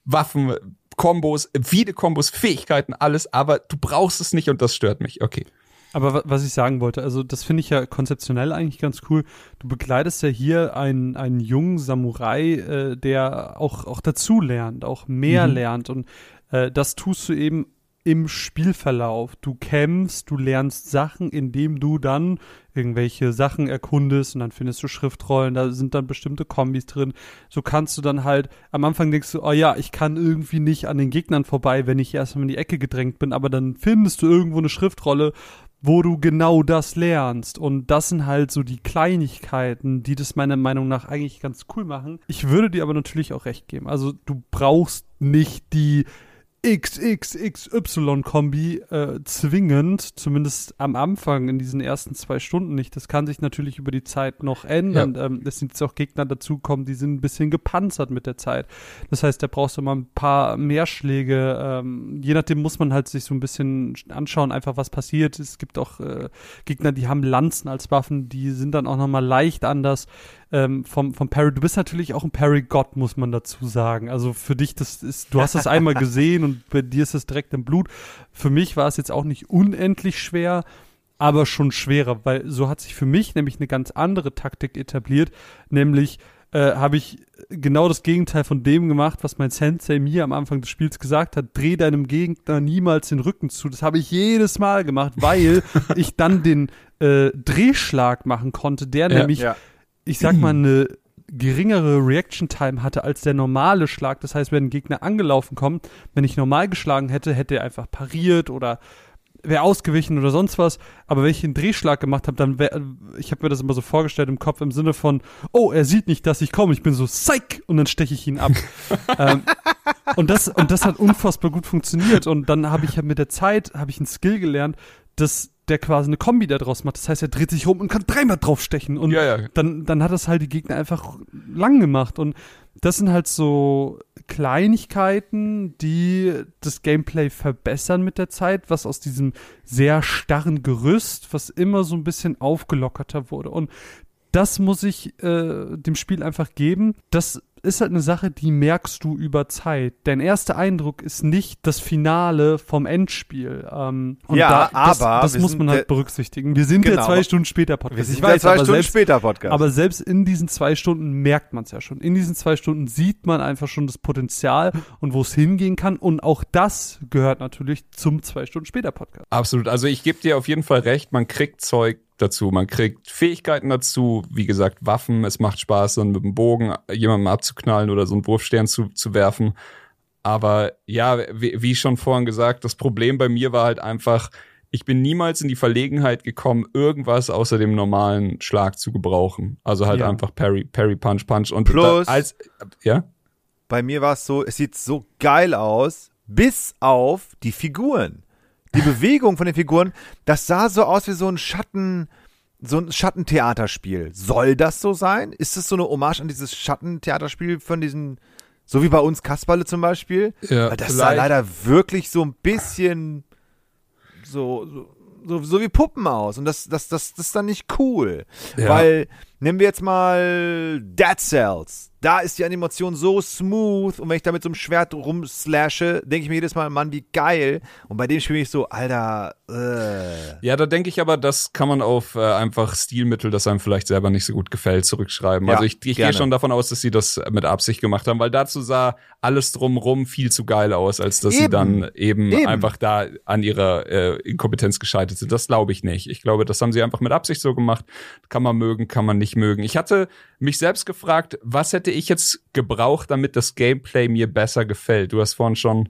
Waffen, Kombos, viele Kombos, Fähigkeiten, alles, aber du brauchst es nicht und das stört mich. Okay. Aber was ich sagen wollte, also das finde ich ja konzeptionell eigentlich ganz cool. Du begleitest ja hier einen, einen jungen Samurai, äh, der auch, auch dazu lernt, auch mehr mhm. lernt. Und äh, das tust du eben im Spielverlauf. Du kämpfst, du lernst Sachen, indem du dann irgendwelche Sachen erkundest und dann findest du Schriftrollen, da sind dann bestimmte Kombis drin. So kannst du dann halt, am Anfang denkst du, oh ja, ich kann irgendwie nicht an den Gegnern vorbei, wenn ich erstmal in die Ecke gedrängt bin, aber dann findest du irgendwo eine Schriftrolle wo du genau das lernst. Und das sind halt so die Kleinigkeiten, die das meiner Meinung nach eigentlich ganz cool machen. Ich würde dir aber natürlich auch recht geben. Also du brauchst nicht die XXXY-Kombi äh, zwingend, zumindest am Anfang in diesen ersten zwei Stunden nicht. Das kann sich natürlich über die Zeit noch ändern. Ja. Ähm, es sind jetzt auch Gegner dazukommen, die sind ein bisschen gepanzert mit der Zeit. Das heißt, da brauchst du mal ein paar mehr Schläge. Ähm, je nachdem muss man halt sich so ein bisschen anschauen, einfach was passiert. Es gibt auch äh, Gegner, die haben Lanzen als Waffen, die sind dann auch nochmal leicht anders ähm, vom, vom Parry. Du bist natürlich auch ein Parry-Gott, muss man dazu sagen. Also für dich, das ist, du hast das einmal gesehen und bei dir ist es direkt im Blut. Für mich war es jetzt auch nicht unendlich schwer, aber schon schwerer, weil so hat sich für mich nämlich eine ganz andere Taktik etabliert, nämlich äh, habe ich genau das Gegenteil von dem gemacht, was mein Sensei mir am Anfang des Spiels gesagt hat. Dreh deinem Gegner niemals den Rücken zu. Das habe ich jedes Mal gemacht, weil ich dann den äh, Drehschlag machen konnte, der ja, nämlich ja ich sag mal, eine geringere Reaction Time hatte als der normale Schlag. Das heißt, wenn ein Gegner angelaufen kommt, wenn ich normal geschlagen hätte, hätte er einfach pariert oder wäre ausgewichen oder sonst was. Aber wenn ich den Drehschlag gemacht habe, dann wäre, ich habe mir das immer so vorgestellt im Kopf im Sinne von, oh, er sieht nicht, dass ich komme. Ich bin so psych und dann steche ich ihn ab. ähm, und das und das hat unfassbar gut funktioniert. Und dann habe ich mit der Zeit habe ich einen Skill gelernt, dass der quasi eine Kombi daraus macht. Das heißt, er dreht sich rum und kann dreimal draufstechen. Und ja, ja. Dann, dann hat das halt die Gegner einfach lang gemacht. Und das sind halt so Kleinigkeiten, die das Gameplay verbessern mit der Zeit, was aus diesem sehr starren Gerüst, was immer so ein bisschen aufgelockerter wurde. Und das muss ich äh, dem Spiel einfach geben. Das ist halt eine Sache, die merkst du über Zeit. Dein erster Eindruck ist nicht das Finale vom Endspiel. Ähm, ja, da, das, aber das muss man halt berücksichtigen. Wir sind genau, ja zwei Stunden später Podcast. Wir sind ich weiß, zwei Stunden selbst, später Podcast. Aber selbst in diesen zwei Stunden merkt man es ja schon. In diesen zwei Stunden sieht man einfach schon das Potenzial und wo es hingehen kann. Und auch das gehört natürlich zum zwei Stunden später Podcast. Absolut. Also ich gebe dir auf jeden Fall recht. Man kriegt Zeug dazu. Man kriegt Fähigkeiten dazu, wie gesagt, Waffen. Es macht Spaß, dann mit dem Bogen jemanden abzuknallen oder so einen Wurfstern zu, zu werfen. Aber ja, wie, wie schon vorhin gesagt, das Problem bei mir war halt einfach, ich bin niemals in die Verlegenheit gekommen, irgendwas außer dem normalen Schlag zu gebrauchen. Also halt ja. einfach Parry, Parry, Punch, Punch und Plus, da, als, ja? Bei mir war es so, es sieht so geil aus, bis auf die Figuren die Bewegung von den Figuren, das sah so aus wie so ein Schatten, so ein Schattentheaterspiel. Soll das so sein? Ist das so eine Hommage an dieses Schattentheaterspiel von diesen, so wie bei uns Kasperle zum Beispiel? Ja, Weil das vielleicht. sah leider wirklich so ein bisschen so, so so, so wie Puppen aus. Und das, das, das, das ist dann nicht cool. Ja. Weil, nehmen wir jetzt mal Dead Cells. Da ist die Animation so smooth und wenn ich da mit so einem Schwert rumslashe, denke ich mir jedes Mal, Mann, wie geil. Und bei dem spiele ich so, Alter, äh. Ja, da denke ich aber, das kann man auf äh, einfach Stilmittel, das einem vielleicht selber nicht so gut gefällt, zurückschreiben. Ja, also ich, ich gehe schon davon aus, dass sie das mit Absicht gemacht haben, weil dazu sah alles drumrum viel zu geil aus, als dass eben. sie dann eben, eben, einfach da an ihrer äh, Inkompetenz gescheitert sind. Das glaube ich nicht. Ich glaube, das haben sie einfach mit Absicht so gemacht. Kann man mögen, kann man nicht mögen. Ich hatte mich selbst gefragt, was hätte ich jetzt gebraucht, damit das Gameplay mir besser gefällt? Du hast vorhin schon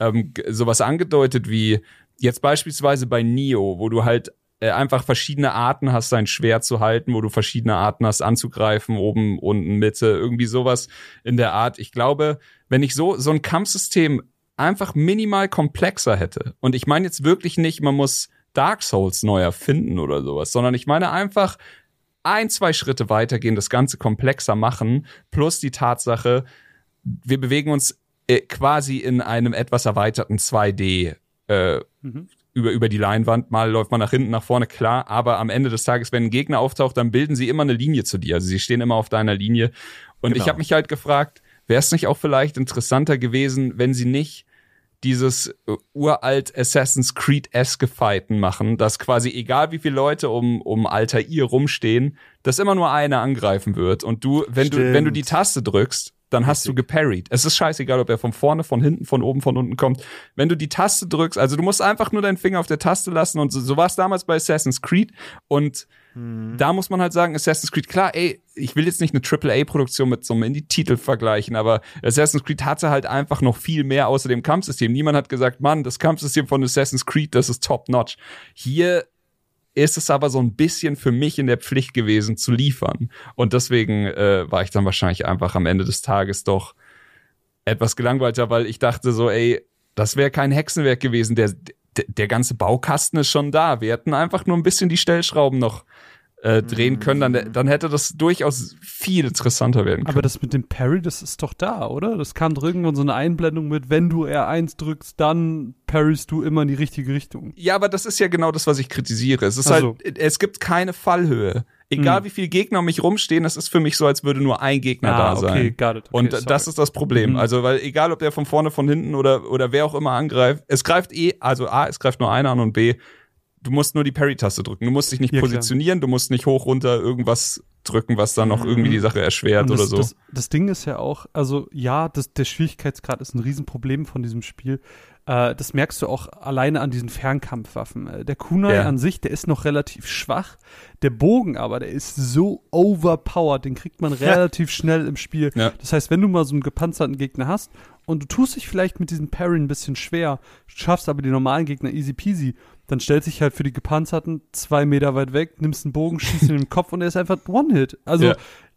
ähm, sowas angedeutet wie jetzt beispielsweise bei Neo, wo du halt äh, einfach verschiedene Arten hast, dein Schwert zu halten, wo du verschiedene Arten hast, anzugreifen, oben, unten, Mitte, irgendwie sowas in der Art. Ich glaube, wenn ich so, so ein Kampfsystem einfach minimal komplexer hätte, und ich meine jetzt wirklich nicht, man muss Dark Souls neu erfinden oder sowas, sondern ich meine einfach ein, zwei Schritte weitergehen, das Ganze komplexer machen, plus die Tatsache, wir bewegen uns äh, quasi in einem etwas erweiterten 2D äh, mhm über, über die Leinwand. Mal läuft man nach hinten, nach vorne, klar. Aber am Ende des Tages, wenn ein Gegner auftaucht, dann bilden sie immer eine Linie zu dir. Also sie stehen immer auf deiner Linie. Und genau. ich habe mich halt gefragt, wäre es nicht auch vielleicht interessanter gewesen, wenn sie nicht dieses uh, uralt Assassin's Creed-esque Fighten machen, dass quasi egal wie viele Leute um, um Altair rumstehen, dass immer nur einer angreifen wird. Und du, wenn Stimmt. du, wenn du die Taste drückst, dann hast du geparried. Es ist scheißegal, ob er von vorne, von hinten, von oben, von unten kommt. Wenn du die Taste drückst, also du musst einfach nur deinen Finger auf der Taste lassen und so, so war es damals bei Assassin's Creed und hm. da muss man halt sagen, Assassin's Creed, klar, ey, ich will jetzt nicht eine AAA-Produktion mit so einem Indie-Titel vergleichen, aber Assassin's Creed hatte halt einfach noch viel mehr außer dem Kampfsystem. Niemand hat gesagt, Mann, das Kampfsystem von Assassin's Creed, das ist top-notch. Hier ist es aber so ein bisschen für mich in der Pflicht gewesen zu liefern. Und deswegen äh, war ich dann wahrscheinlich einfach am Ende des Tages doch etwas gelangweilter, weil ich dachte so, ey, das wäre kein Hexenwerk gewesen. Der, der, ganze Baukasten ist schon da. Wir hätten einfach nur ein bisschen die Stellschrauben noch äh, drehen können, dann, dann hätte das durchaus viel interessanter werden können. Aber das mit dem Parry, das ist doch da, oder? Das kam irgendwann so eine Einblendung mit, wenn du R1 drückst, dann parryst du immer in die richtige Richtung. Ja, aber das ist ja genau das, was ich kritisiere. Es ist also. halt, es gibt keine Fallhöhe. Egal hm. wie viele Gegner um mich rumstehen, das ist für mich so, als würde nur ein Gegner ah, da sein. Okay, got it. Okay, Und sorry. das ist das Problem. Mhm. Also, weil egal, ob der von vorne, von hinten oder, oder wer auch immer angreift, es greift eh, also A, es greift nur einer an und B, du musst nur die Parry-Taste drücken. Du musst dich nicht ja, positionieren, klar. du musst nicht hoch, runter irgendwas drücken, was dann noch mhm. irgendwie die Sache erschwert das, oder so. Das, das, Ding ist ja auch, also ja, das, der Schwierigkeitsgrad ist ein Riesenproblem von diesem Spiel. Äh, das merkst du auch alleine an diesen Fernkampfwaffen. Äh, der Kunai ja. an sich, der ist noch relativ schwach. Der Bogen aber, der ist so overpowered, den kriegt man relativ schnell im Spiel. Ja. Das heißt, wenn du mal so einen gepanzerten Gegner hast und du tust dich vielleicht mit diesem Parry ein bisschen schwer, schaffst aber die normalen Gegner easy peasy, dann stellt sich halt für die Gepanzerten zwei Meter weit weg, nimmst einen Bogen, schießt ihn in den Kopf und er ist einfach One-Hit. Also ja.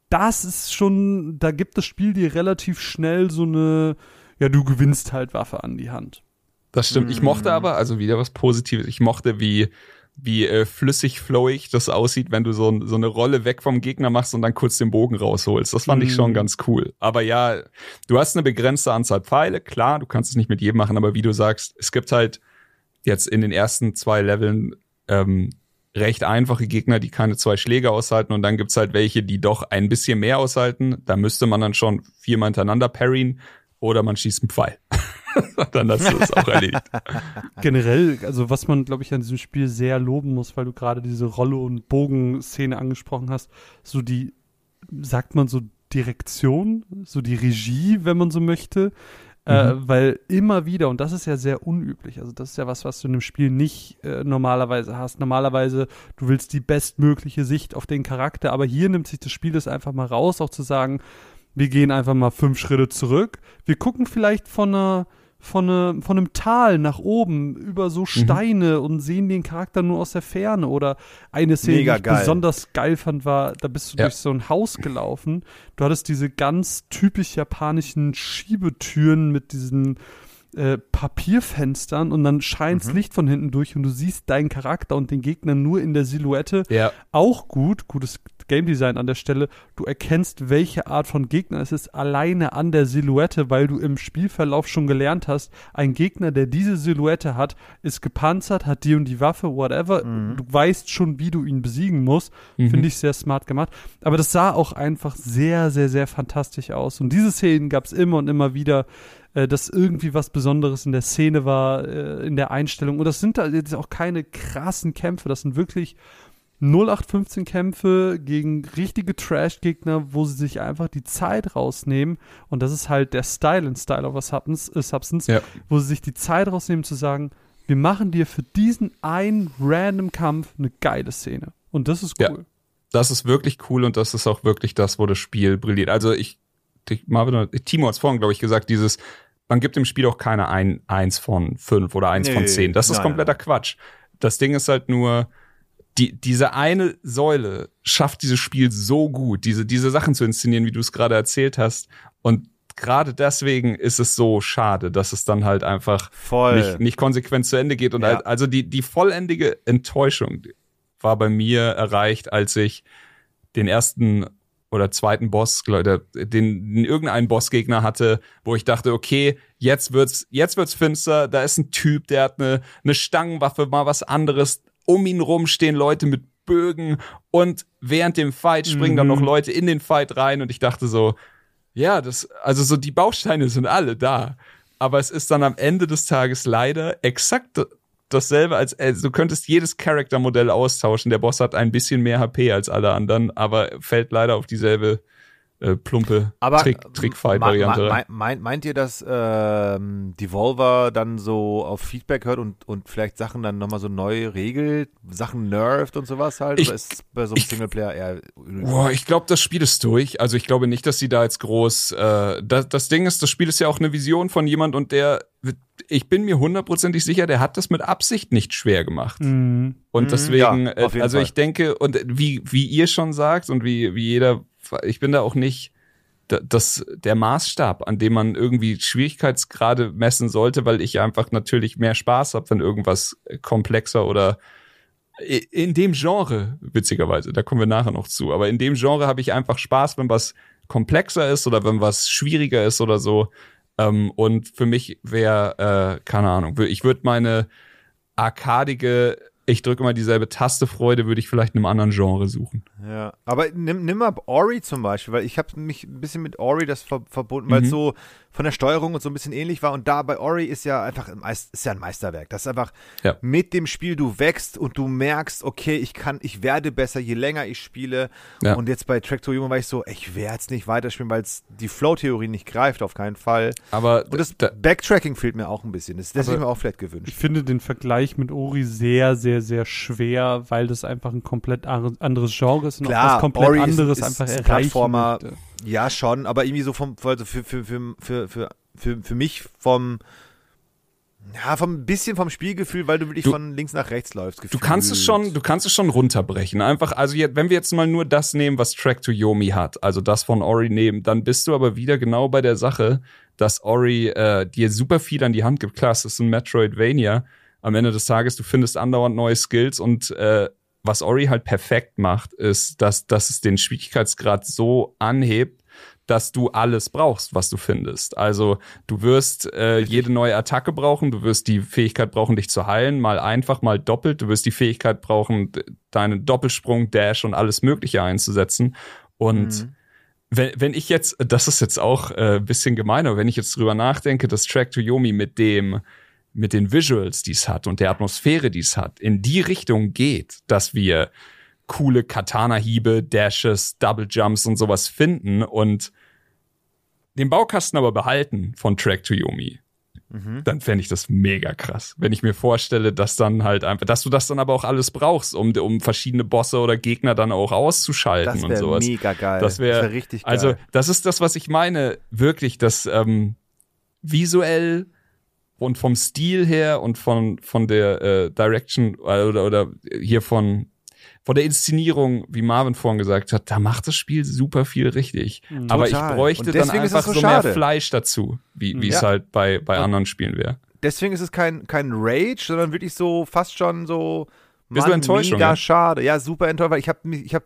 das ist schon, da gibt das Spiel dir relativ schnell so eine, ja, du gewinnst halt Waffe an die Hand. Das stimmt. Ich mochte aber, also wieder was Positives, ich mochte, wie, wie äh, flüssig, flowig das aussieht, wenn du so, so eine Rolle weg vom Gegner machst und dann kurz den Bogen rausholst. Das fand mm. ich schon mhm. ganz cool. Aber ja, du hast eine begrenzte Anzahl Pfeile, klar, du kannst es nicht mit jedem machen, aber wie du sagst, es gibt halt jetzt in den ersten zwei Leveln ähm, recht einfache Gegner, die keine zwei Schläge aushalten und dann gibt's halt welche, die doch ein bisschen mehr aushalten. Da müsste man dann schon viermal hintereinander parryen oder man schießt einen Pfeil. dann hast du das auch erledigt. Generell, also was man, glaube ich, an diesem Spiel sehr loben muss, weil du gerade diese Rolle- und Bogenszene angesprochen hast, so die, sagt man so Direktion, so die Regie, wenn man so möchte, äh, mhm. weil immer wieder, und das ist ja sehr unüblich, also das ist ja was, was du in einem Spiel nicht äh, normalerweise hast. Normalerweise, du willst die bestmögliche Sicht auf den Charakter, aber hier nimmt sich das Spiel das einfach mal raus, auch zu sagen, wir gehen einfach mal fünf Schritte zurück. Wir gucken vielleicht von einer von, ne, von einem Tal nach oben über so mhm. Steine mhm. und sehen den Charakter nur aus der Ferne. Oder eine Szene, Mega die ich geil. besonders geil fand, war, da bist du ja. durch so ein Haus gelaufen. Du hattest diese ganz typisch japanischen Schiebetüren mit diesen äh, Papierfenstern und dann scheint mhm. Licht von hinten durch und du siehst deinen Charakter und den Gegner nur in der Silhouette. Ja. Auch gut, gutes Game Design an der Stelle. Du erkennst, welche Art von Gegner es ist, alleine an der Silhouette, weil du im Spielverlauf schon gelernt hast, ein Gegner, der diese Silhouette hat, ist gepanzert, hat die und die Waffe, whatever. Mhm. Du weißt schon, wie du ihn besiegen musst. Mhm. Finde ich sehr smart gemacht. Aber das sah auch einfach sehr, sehr, sehr fantastisch aus. Und diese Szenen gab es immer und immer wieder äh, dass irgendwie was Besonderes in der Szene war, äh, in der Einstellung. Und das sind da jetzt auch keine krassen Kämpfe, das sind wirklich 0815 Kämpfe gegen richtige Trash-Gegner, wo sie sich einfach die Zeit rausnehmen. Und das ist halt der Style in Style of a Substance, äh, Substance ja. wo sie sich die Zeit rausnehmen zu sagen, wir machen dir für diesen einen random Kampf eine geile Szene. Und das ist cool. Ja, das ist wirklich cool und das ist auch wirklich das, wo das Spiel brilliert. Also ich, Marvin, Timo hat es vorhin, glaube ich, gesagt, dieses, man gibt dem Spiel auch keine ein, eins von fünf oder eins nee, von zehn. Das ist nein, kompletter nein. Quatsch. Das Ding ist halt nur, die, diese eine Säule schafft dieses Spiel so gut, diese, diese Sachen zu inszenieren, wie du es gerade erzählt hast. Und gerade deswegen ist es so schade, dass es dann halt einfach nicht, nicht konsequent zu Ende geht. Und Ja. halt, also die, die vollendige Enttäuschung war bei mir erreicht, als ich den ersten oder zweiten Boss, der- den, den irgendeinen Bossgegner hatte, wo ich dachte, okay, jetzt wird's, jetzt wird's finster, da ist ein Typ, der hat eine, eine Stangenwaffe, mal was anderes, um ihn rum stehen Leute mit Bögen und während dem Fight springen dann noch Leute in den Fight rein und ich dachte so, ja, das, also so die Bausteine sind alle da. Aber es ist dann am Ende des Tages leider exakt dasselbe, als äh, du könntest jedes Charaktermodell austauschen. Der Boss hat ein bisschen mehr HP als alle anderen, aber fällt leider auf dieselbe äh, plumpe Aber Trick, Trick-Fight-Variante. me- me- meint, meint ihr, dass ähm, Devolver dann so auf Feedback hört und, und vielleicht Sachen dann nochmal so neu regelt, Sachen nervt und sowas halt? Ich- oder ist bei so einem ich- Singleplayer eher Boah, ich glaube, das Spiel ist durch. Also ich glaube nicht, dass sie da jetzt groß. Äh, das, das Ding ist, das Spiel ist ja auch eine Vision von jemand und der, ich bin mir hundertprozentig sicher, der hat das mit Absicht nicht schwer gemacht. Mhm. Und Mhm, deswegen, ja, äh, also Fall. ich denke, und wie, wie ihr schon sagt und wie, wie jeder, ich bin da auch nicht da- das, der Maßstab, an dem man irgendwie Schwierigkeitsgrade messen sollte, weil ich einfach natürlich mehr Spaß habe, wenn irgendwas komplexer oder in dem Genre, witzigerweise, da kommen wir nachher noch zu, aber in dem Genre habe ich einfach Spaß, wenn was komplexer ist oder wenn was schwieriger ist oder so. Ähm, und für mich wäre, äh, keine Ahnung, ich würde meine arkadige, ich drücke immer dieselbe Taste Freude, würde ich vielleicht in einem anderen Genre suchen. Ja, aber nimm, nimm mal Ori zum Beispiel, weil ich habe mich ein bisschen mit Ori das ver verbunden, weil es Mhm. so von der Steuerung und so ein bisschen ähnlich war. Und da bei Ori ist ja einfach ist ja ein Meisterwerk. Das ist einfach Ja. mit dem Spiel du wächst und du merkst, okay, ich kann, ich werde besser, je länger ich spiele. Ja. Und jetzt bei Track to Human war ich so, ich werde jetzt nicht weiterspielen, weil es die Flow-Theorie nicht greift, auf keinen Fall. Aber Und das da, Backtracking fehlt mir auch ein bisschen. Das, das hätte ich mir auch vielleicht Ich gewünscht. finde den Vergleich mit Ori sehr, sehr, sehr schwer, weil das einfach ein komplett anderes Genre ist und auch Klar, was komplett Ori ist- anderes ist einfach ein erreichen Plattformer. möchte. Ja, schon, aber irgendwie so vom, also für, für, für, für, für, für, für mich vom, ja, vom bisschen vom Spielgefühl, weil du wirklich Du- von links nach rechts läufst. du kannst es schon, du kannst es schon runterbrechen. Einfach, also jetzt, wenn wir jetzt mal nur das nehmen, was Track to Yomi hat, also das von Ori nehmen, dann bist du aber wieder genau bei der Sache, dass Ori äh, dir super viel an die Hand gibt. Klar, es ist ein Metroidvania. Am Ende des Tages, du findest andauernd neue Skills und äh, was Ori halt perfekt macht, ist, dass, dass es den Schwierigkeitsgrad so anhebt, dass du alles brauchst, was du findest. Also du wirst äh, jede neue Attacke brauchen, du wirst die Fähigkeit brauchen, dich zu heilen, mal einfach, mal doppelt. Du wirst die Fähigkeit brauchen, deinen Doppelsprung, Dash und alles Mögliche einzusetzen. Und Mhm. wenn, wenn ich jetzt, das ist jetzt auch äh, ein bisschen gemeiner, wenn ich jetzt drüber nachdenke, dass Track to Yomi mit dem mit den Visuals, die es hat und der Atmosphäre, die es hat, in die Richtung geht, dass wir coole Katana-Hiebe, Dashes, Double Jumps und sowas finden und den Baukasten aber behalten von Track to Yomi, Mhm. dann fände ich das mega krass. Wenn ich mir vorstelle, dass dann halt einfach, dass du das dann aber auch alles brauchst, um, um verschiedene Bosse oder Gegner dann auch auszuschalten Das und wäre sowas. mega geil. Das wäre wär richtig geil. Also, das ist das, was ich meine. Wirklich, das ähm, visuell und vom Stil her und von, von der äh, Direction äh, oder, oder hier von, von der Inszenierung, wie Marvin vorhin gesagt hat, da macht das Spiel super viel richtig. Aber ich bräuchte Und dann einfach es so, so mehr. Fleisch dazu, wie wie es Ja. halt bei, bei anderen Spielen wäre. Deswegen ist es kein, kein Rage, sondern wirklich so fast schon so Bisschen Enttäuschung, mega ja. schade. Ja, super enttäuscht, weil ich habe ich habe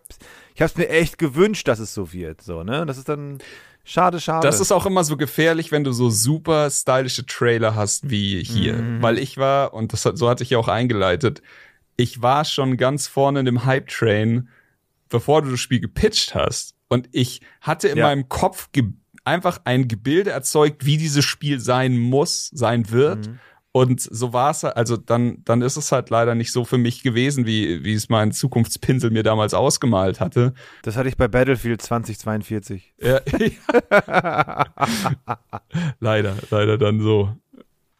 ich hab's mir echt gewünscht, dass es so wird, so, ne? Das ist dann schade, schade. Das ist auch immer so gefährlich, wenn du so super stylische Trailer hast wie hier. Mhm. Weil ich war, und das so hatte ich ja auch eingeleitet, ich war schon ganz vorne in dem Hype-Train, bevor du das Spiel gepitcht hast. Und ich hatte in Ja. meinem Kopf einfach ein Gebilde erzeugt, wie dieses Spiel sein muss, sein wird. Mhm. Und so war es, also dann, dann ist es halt leider nicht so für mich gewesen, wie, wie es mein Zukunftspinsel mir damals ausgemalt hatte. das hatte ich bei Battlefield 2042. Ja, leider, leider dann so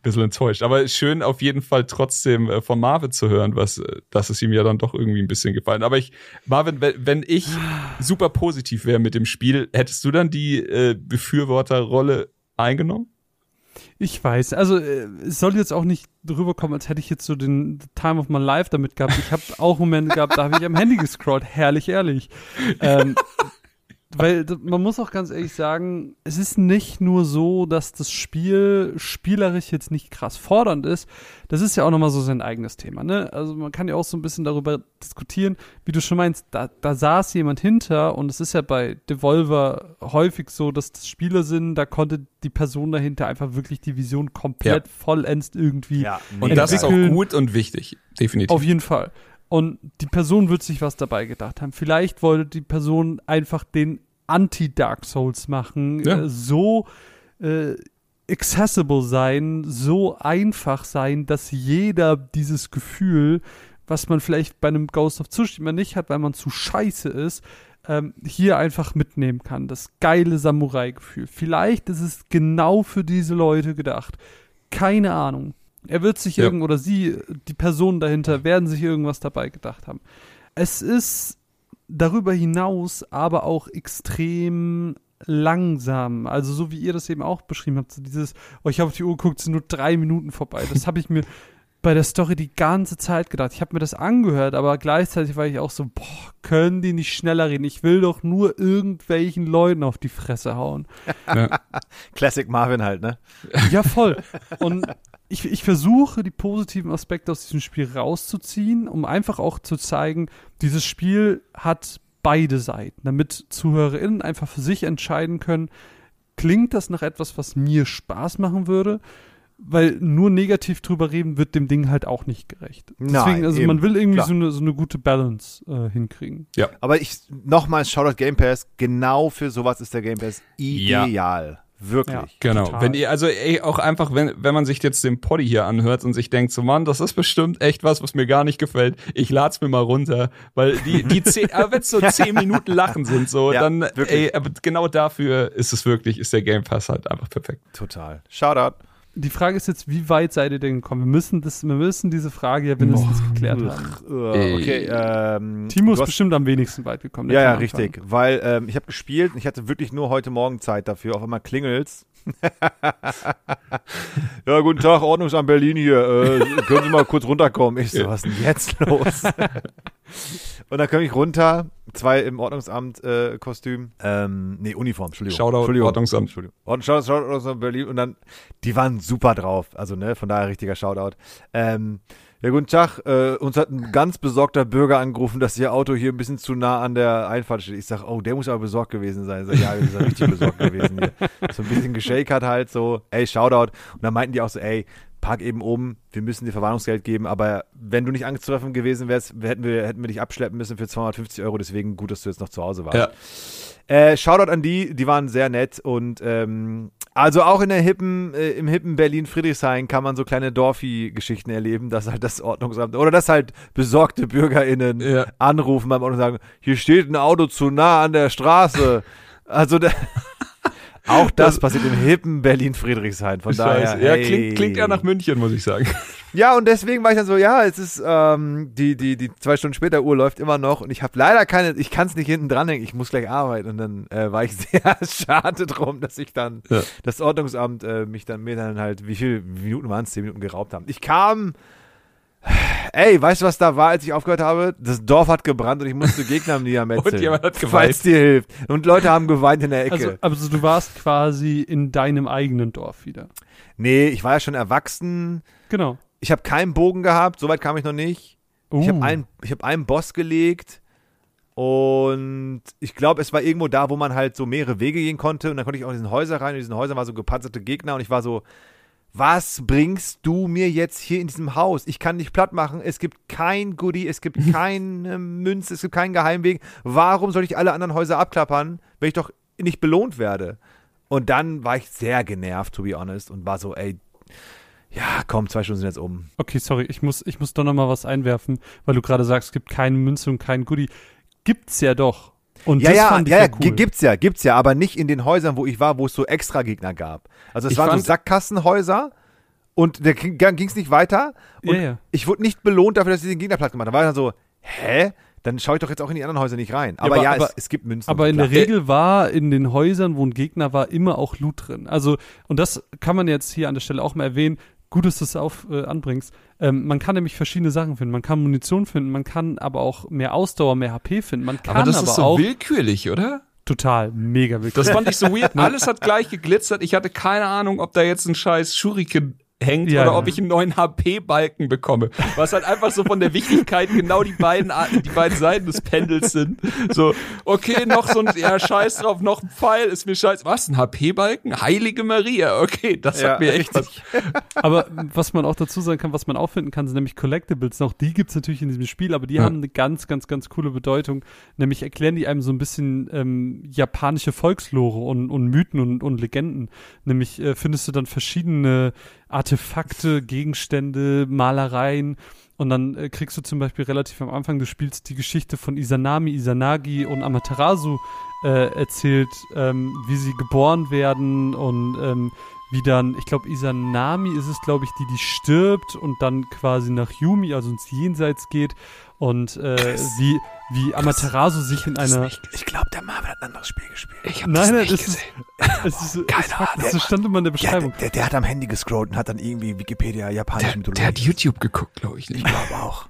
bisschen enttäuscht. Aber schön auf jeden Fall trotzdem äh, von Marvin zu hören, was, äh, dass es ihm ja dann doch irgendwie ein bisschen gefallen. Aber ich, Marvin, wenn, wenn ich super positiv wäre mit dem Spiel, hättest du dann die äh, Befürworterrolle eingenommen? Ich weiß, also äh, es soll jetzt auch nicht rüberkommen, als hätte ich jetzt so den Time of my life damit gehabt. Ich habe auch Momente gehabt, da habe ich am Handy gescrollt, herrlich, ehrlich. Ähm, weil man muss auch ganz ehrlich sagen, es ist nicht nur so, dass das Spiel spielerisch jetzt nicht krass fordernd ist. Das ist ja auch nochmal so sein eigenes Thema. Ne? Also man kann ja auch so ein bisschen darüber diskutieren, wie du schon meinst, da, da saß jemand hinter und es ist ja bei Devolver häufig so, dass das Spieler sind, da konnte die Person dahinter einfach wirklich die Vision komplett Ja. vollends irgendwie Ja, Und das ist auch gut und wichtig, definitiv. Auf jeden Fall. Und die Person wird sich was dabei gedacht haben. Vielleicht wollte die Person einfach den Anti-Dark Souls machen, Ja. äh, so äh, accessible sein, so einfach sein, dass jeder dieses Gefühl, was man vielleicht bei einem Ghost of Tsushima nicht hat, weil man zu scheiße ist, ähm, hier einfach mitnehmen kann. Das geile Samurai-Gefühl. Vielleicht ist es genau für diese Leute gedacht. Keine Ahnung. Er wird sich Ja. irgend oder sie, die Personen dahinter, werden sich irgendwas dabei gedacht haben. Es ist darüber hinaus aber auch extrem langsam. Also so wie ihr das eben auch beschrieben habt, so dieses, oh, ich habe auf die Uhr geguckt, es sind nur drei Minuten vorbei. Das habe ich mir bei der Story die ganze Zeit gedacht. Ich habe mir das angehört, aber gleichzeitig war ich auch so, boah, können die nicht schneller reden? Ich will doch nur irgendwelchen Leuten auf die Fresse hauen. Classic Marvin halt, ne? Ja, voll. Und ich, ich versuche, die positiven Aspekte aus diesem Spiel rauszuziehen, um einfach auch zu zeigen, dieses Spiel hat beide Seiten, damit ZuhörerInnen einfach für sich entscheiden können, klingt das nach etwas, was mir Spaß machen würde? Weil nur negativ drüber reden wird dem Ding halt auch nicht gerecht. Deswegen, Nein, also eben, man will irgendwie so eine, so eine gute Balance äh, hinkriegen. Aber ich, nochmals, Shoutout Game Pass, genau für sowas ist der Game Pass Ja. Wirklich. Ja. Genau. Total. Wenn ihr, also ey, auch einfach, wenn, wenn man sich jetzt den Poddy hier anhört und sich denkt, so Mann, das ist bestimmt echt was, was mir gar nicht gefällt. Ich lad's mir mal runter, weil die, die zehn, aber wenn's so zehn Minuten Lachen sind, so, Ja, dann, wirklich. ey, aber genau dafür ist es wirklich, ist der Game Pass halt einfach perfekt. Total. Shoutout. Die Frage ist jetzt, wie weit seid ihr denn gekommen? Wir müssen, das, wir müssen diese Frage ja wenigstens geklärt haben. Äh, Okay, ähm, Timo ist hast- bestimmt am wenigsten weit gekommen. Ja, ja, richtig. Weil ähm, ich habe gespielt und ich hatte wirklich nur heute Morgen Zeit dafür. Auf einmal klingelt's. ja, guten Tag, Ordnungsamt Berlin hier. Äh, können Sie mal kurz runterkommen? Ich so, was ist denn jetzt los? und dann komme ich runter, zwei im Ordnungsamt äh, Kostüm. Ähm, nee, Uniform, Entschuldigung. Shoutout Entschuldigung. Ordnungsamt. Entschuldigung. Ordnung, Shoutout, Shoutout Ordnungsamt Berlin. Und dann, die waren super drauf. Also, ne, von daher richtiger Shoutout. Ähm, ja, guten Tag. Äh, uns hat ein ganz besorgter Bürger angerufen, dass Ihr Auto hier ein bisschen zu nah an der Einfahrt steht. Ich sag, oh, der muss aber besorgt gewesen sein. Ich sag, ja, der ist ja richtig besorgt gewesen hier. So ein bisschen geschakert halt so, ey, Shoutout. Und dann meinten die auch so, ey, park eben oben, wir müssen dir Verwarnungsgeld geben, aber wenn du nicht anzutreffen gewesen wärst, hätten wir, hätten wir dich abschleppen müssen für 250 Euro, deswegen gut, dass du jetzt noch zu Hause warst. Ja. Äh, Shoutout an die, die waren sehr nett und ähm, also auch in der hippen, äh, im hippen Berlin Friedrichshain kann man so kleine Dorfi-Geschichten erleben, dass halt das Ordnungsamt oder dass halt besorgte BürgerInnen Ja. anrufen beim Auto und sagen, hier steht ein Auto zu nah an der Straße. Also da, auch das, Das- passiert im hippen Berlin Friedrichshain. Von daher. Scheiße. Ja, hey. klingt, klingt ja nach München, muss ich sagen. Ja, und deswegen war ich dann so, ja, es ist, ähm, die, die, die zwei Stunden später Uhr läuft immer noch und ich habe leider keine, ich kann es nicht hinten dranhängen, ich muss gleich arbeiten. Und dann äh, war ich sehr schade drum, dass ich dann Ja. das Ordnungsamt äh, mich dann mir dann halt, wie viele Minuten waren es? Zehn Minuten geraubt haben. Ich kam, ey, weißt du, was da war, als ich aufgehört habe? Das Dorf hat gebrannt und ich musste Gegner niedermetzeln. Und jemand hat Falls geweint. dir hilft. Und Leute haben geweint in der Ecke. Also, also du warst quasi in deinem eigenen Dorf wieder. nee, ich war ja schon erwachsen. Genau. Ich habe keinen Bogen gehabt, soweit kam ich noch nicht. Ich Uh. habe einen, ich hab einen Boss gelegt und ich glaube, es war irgendwo da, wo man halt so mehrere Wege gehen konnte und dann konnte ich auch in diesen Häuser rein und in diesen Häusern waren so gepanzerte Gegner und ich war so, was bringst du mir jetzt hier in diesem Haus? Ich kann dich platt machen, es gibt kein Goodie, es gibt keine Münze, es gibt keinen Geheimweg. Warum soll ich alle anderen Häuser abklappern, wenn ich doch nicht belohnt werde? Und dann war ich sehr genervt, to be honest, und war so, ey, ja, komm, zwei Stunden sind jetzt um. Okay, sorry, ich muss, ich muss doch noch mal was einwerfen, weil du gerade sagst, es gibt keine Münze und kein Goodie. Gibt's ja doch. Und Ja, ja, ja, ja, ja, cool. gi- gibt's ja, gibt's ja, aber nicht in den Häusern, wo ich war, wo es so extra Gegner gab. Also es Ich waren so Sackgassenhäuser und da ging es nicht weiter und Ja, ja. ich wurde nicht belohnt dafür, dass ich den Gegner platt gemacht habe. Da war ich dann so, hä? dann schaue ich doch jetzt auch in die anderen Häuser nicht rein. Aber aber- ja, aber- es, es gibt Münzen. Aber in der klar. Regel war in den Häusern, wo ein Gegner war, immer auch Loot drin. Also, und das kann man jetzt hier an der Stelle auch mal erwähnen. Gut, dass du es auf, äh, anbringst. Ähm, man kann nämlich verschiedene Sachen finden. Man kann Munition finden, man kann aber auch mehr Ausdauer, mehr HP finden. Man kann Aber das aber ist so auch willkürlich, oder? total mega willkürlich. Das fand ich so weird. Alles hat gleich geglitzert. Ich hatte keine Ahnung, ob da jetzt ein scheiß Shuriken hängt Ja, oder ja. ob ich einen neuen HP-Balken bekomme. Was halt einfach so von der Wichtigkeit genau die beiden, Arten- die beiden Seiten des Pendels sind. So, okay, noch so ein, ja, scheiß drauf, noch ein Pfeil, ist mir scheiß. Was, ein HP-Balken? Heilige Maria, okay, das Ja, hat mir echt was. Aber was man auch dazu sagen kann, was man auch finden kann, sind nämlich Collectibles. Auch die gibt's natürlich in diesem Spiel, aber die Ja. haben eine ganz, ganz, ganz coole Bedeutung. Nämlich erklären die einem so ein bisschen ähm, japanische Volkslore und, und Mythen und, und Legenden. Nämlich äh, findest du dann verschiedene Artefakte, Gegenstände, Malereien. Und dann äh, kriegst du zum Beispiel relativ am Anfang des Spiels die Geschichte von Izanami, Izanagi und Amaterasu äh, erzählt, ähm, wie sie geboren werden und ähm, wie dann, ich glaube, Izanami ist es, glaube ich, die, die stirbt und dann quasi nach Yumi, also ins Jenseits geht und äh, wie, wie Amaterasu sich in einer. Ich glaube, der Marvin hat ein anderes Spiel gespielt. Ich hab Nein, das nein, nicht das ist, gesehen. Es ist, Keine es Ahnung. das stand immer in der Ja, Beschreibung. der, der hat am Handy gescrollt und hat dann irgendwie Wikipedia japanische Der, Mythologie. der hat YouTube geguckt, glaube ich. ich Nicht. glaube auch.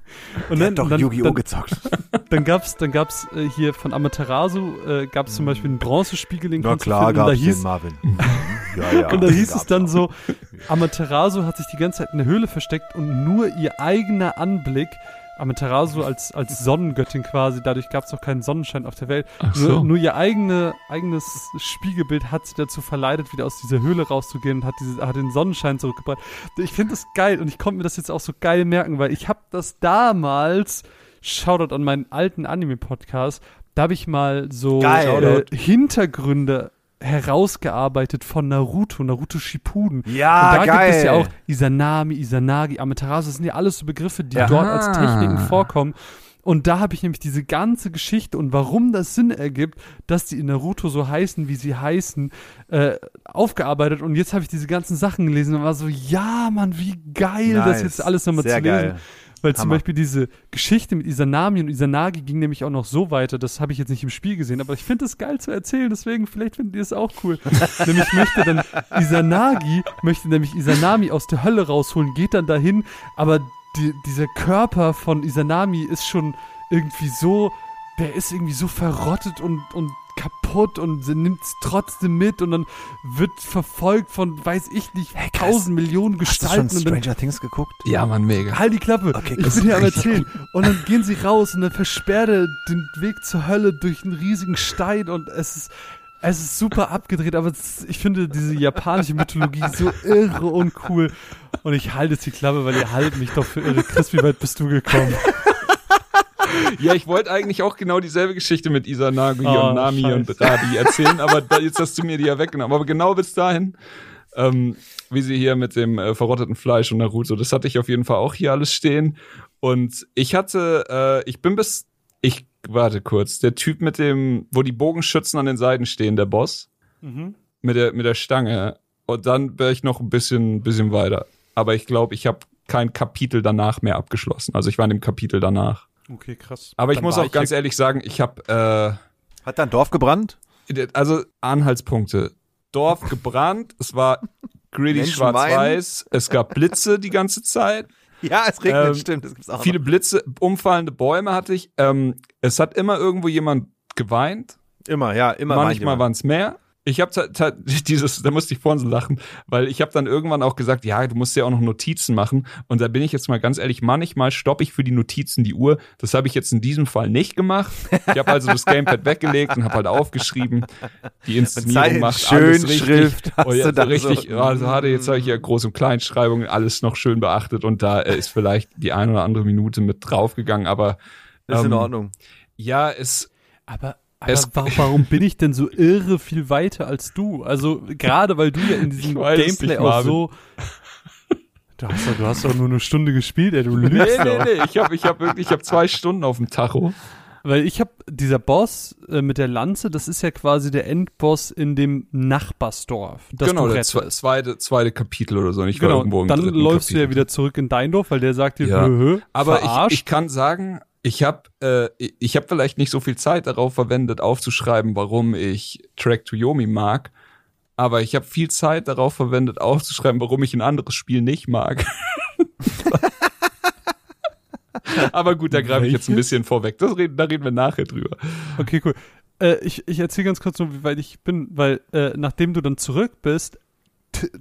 Und Der hat doch dann, Yu-Gi-Oh! dann, gezockt. dann gab's, dann gab's äh, hier von Amaterasu äh, gab's zum Beispiel einen Bronzespiegel, den Na klar, finden, und da gab's hieß, den Marvin. ja, ja. Und da hieß es dann so, Amaterasu hat sich die ganze Zeit in der Höhle versteckt und nur ihr eigener Anblick, Amaterasu als, als Sonnengöttin quasi, dadurch gab es auch keinen Sonnenschein auf der Welt, Ach nur, so. nur ihr eigene, eigenes Spiegelbild hat sie dazu verleitet, wieder aus dieser Höhle rauszugehen und hat, diese, hat den Sonnenschein zurückgebracht. Ich finde das geil und ich konnte mir das jetzt auch so geil merken, weil ich habe das damals, Shoutout an meinen alten Anime-Podcast, da habe ich mal so Geil. äh, Hintergründe herausgearbeitet von Naruto, Naruto Shippuden. Ja, und da geil. gibt es ja auch Izanami, Izanagi, Amaterasu, das sind ja alles so Begriffe, die Ja. dort als Techniken vorkommen. Und da habe ich nämlich diese ganze Geschichte und warum das Sinn ergibt, dass die in Naruto so heißen, wie sie heißen, äh, aufgearbeitet. Und jetzt habe ich diese ganzen Sachen gelesen und war so, ja, Mann, wie geil, das Nice. jetzt alles nochmal zu lesen. geil. Weil zum Hammer. Beispiel diese Geschichte mit Izanami und Izanagi ging nämlich auch noch so weiter, das habe ich jetzt nicht im Spiel gesehen, aber ich finde es geil zu erzählen, deswegen vielleicht findet ihr es auch cool. nämlich möchte dann Izanagi, möchte nämlich Izanami aus der Hölle rausholen, geht dann dahin, aber die, dieser Körper von Izanami ist schon irgendwie so, der ist irgendwie so verrottet und, und kaputt und sie nimmt es trotzdem mit und dann wird verfolgt von, weiß ich nicht, Hey, tausend Millionen Hast du schon Gestalten und dann Stranger Things geguckt? Ja, Mann, mega. Halt die Klappe. Okay, ich bin hier ist am Erzählen. Und dann gehen sie raus und dann versperrt er den Weg zur Hölle durch einen riesigen Stein und es ist, es ist super abgedreht, aber es, ich finde diese japanische Mythologie so irre und cool. Und ich halte jetzt die Klappe, weil ihr haltet mich doch für irre. Chris, wie weit bist du gekommen? Ja, ich wollte eigentlich auch genau dieselbe Geschichte mit Isanagi Oh, und Nami scheiße. und Rabi erzählen, aber da, jetzt hast du mir die ja weggenommen. Aber genau bis dahin, ähm, wie sie hier mit dem äh, verrotteten Fleisch und Naruto, das hatte ich auf jeden Fall auch hier alles stehen. Und ich hatte, äh, ich bin bis, ich, warte kurz, der Typ mit dem, wo die Bogenschützen an den Seiten stehen, der Boss, Mhm. mit der, mit der Stange. Und dann wäre ich noch ein bisschen, bisschen weiter. Aber ich glaube, ich habe kein Kapitel danach mehr abgeschlossen. Also ich war in dem Kapitel danach. Okay, krass. Aber ich Dann muss auch ganz ja- ehrlich sagen, ich habe Hat dein Dorf gebrannt? äh, also Anhaltspunkte. Dorf gebrannt, es war Menschen schwarz-weiß, es gab Blitze die ganze Zeit, Ja, es regnet, Ähm, stimmt. Das gibt's auch viele Blitze, umfallende Bäume hatte ich. Ähm, es hat immer irgendwo jemand geweint, noch. Immer, ja, immer. manchmal waren es mehr. Ich habe dieses, da musste ich vorhin so lachen, weil ich habe dann irgendwann auch gesagt, ja, du musst ja auch noch Notizen machen. Und da bin ich jetzt mal ganz ehrlich, manchmal stoppe ich für die Notizen die Uhr. Das habe ich jetzt in diesem Fall nicht gemacht. Ich habe also das Gamepad weggelegt und habe halt aufgeschrieben, die Inszenierung macht alles schön richtig. Schrift hast oh, ja, du dann richtig, so. also hatte jetzt habe ich ja Groß- und Kleinschreibung alles noch schön beachtet und da äh, ist vielleicht die eine oder andere Minute mit draufgegangen, aber Ist in ähm, Ordnung. ja, es aber Es- wa warum bin ich denn so irre viel weiter als du? Also gerade weil du ja in diesem Gameplay auch so. Du hast, doch, du hast doch nur eine Stunde gespielt, ey, du lügst Nee, doch. nee, nee, ich habe ich hab wirklich, ich habe zwei Stunden auf dem Tacho. Weil ich habe dieser Boss äh, mit der Lanze, das ist ja quasi der Endboss in dem Nachbarsdorf, das genau, du der rettest. zwe zweite, zweite Kapitel oder so. Ich war genau, irgendwo im dann läufst du ja Kapitel. wieder zurück in dein Dorf, weil der sagt dir, Ja. hö, Aber ich, ich kann sagen, Ich habe äh, ich hab vielleicht nicht so viel Zeit darauf verwendet, aufzuschreiben, warum ich Track to Yomi mag. Aber ich habe viel Zeit darauf verwendet, aufzuschreiben, warum ich ein anderes Spiel nicht mag. aber gut, da greife ich jetzt ein bisschen vorweg. Das reden, da reden wir nachher drüber. Okay, cool. Äh, ich ich erzähle ganz kurz nur, wie weit ich bin, weil äh, nachdem du dann zurück bist,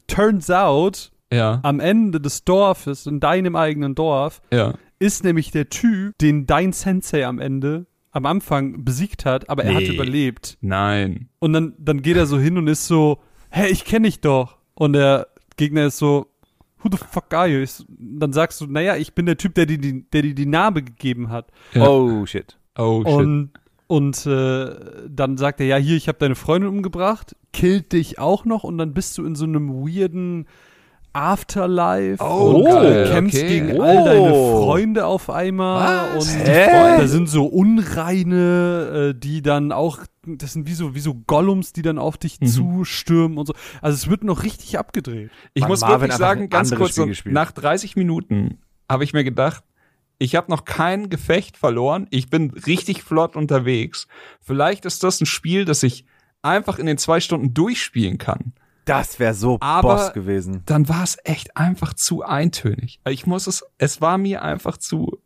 turns out, Ja. am Ende des Dorfes, in deinem eigenen Dorf, Ja. Ist nämlich der Typ, den dein Sensei am Ende, am Anfang besiegt hat, aber er hat Nee. überlebt. Nein. Und dann, dann geht er so hin und ist so, hä, ich kenne dich doch. Und der Gegner ist so, who the fuck are you? Ich, dann sagst du, naja, ich bin der Typ, der dir die, der dir die Narbe gegeben hat. Ja. Oh, shit. Oh shit. Und, und äh, dann sagt er, ja, hier, ich habe deine Freundin umgebracht, killt dich auch noch und dann bist du in so einem weirden Afterlife Oh, und geil, du kämpfst okay. gegen Oh. all deine Freunde auf einmal Was? und da sind so Unreine, äh, die dann auch, das sind wie so, wie so Gollums, die dann auf dich Mhm. zustürmen und so. Also es wird noch richtig abgedreht. Ich Mann, muss Marvin wirklich einfach sagen, ganz kurz, so, nach 30 Minuten habe ich mir gedacht, ich habe noch kein Gefecht verloren. Ich bin richtig flott unterwegs. Vielleicht ist das ein Spiel, das ich einfach in den zwei Stunden durchspielen kann. Das wäre so Aber- Boss gewesen. Dann war es echt einfach zu eintönig. Ich muss es, es war mir einfach zu,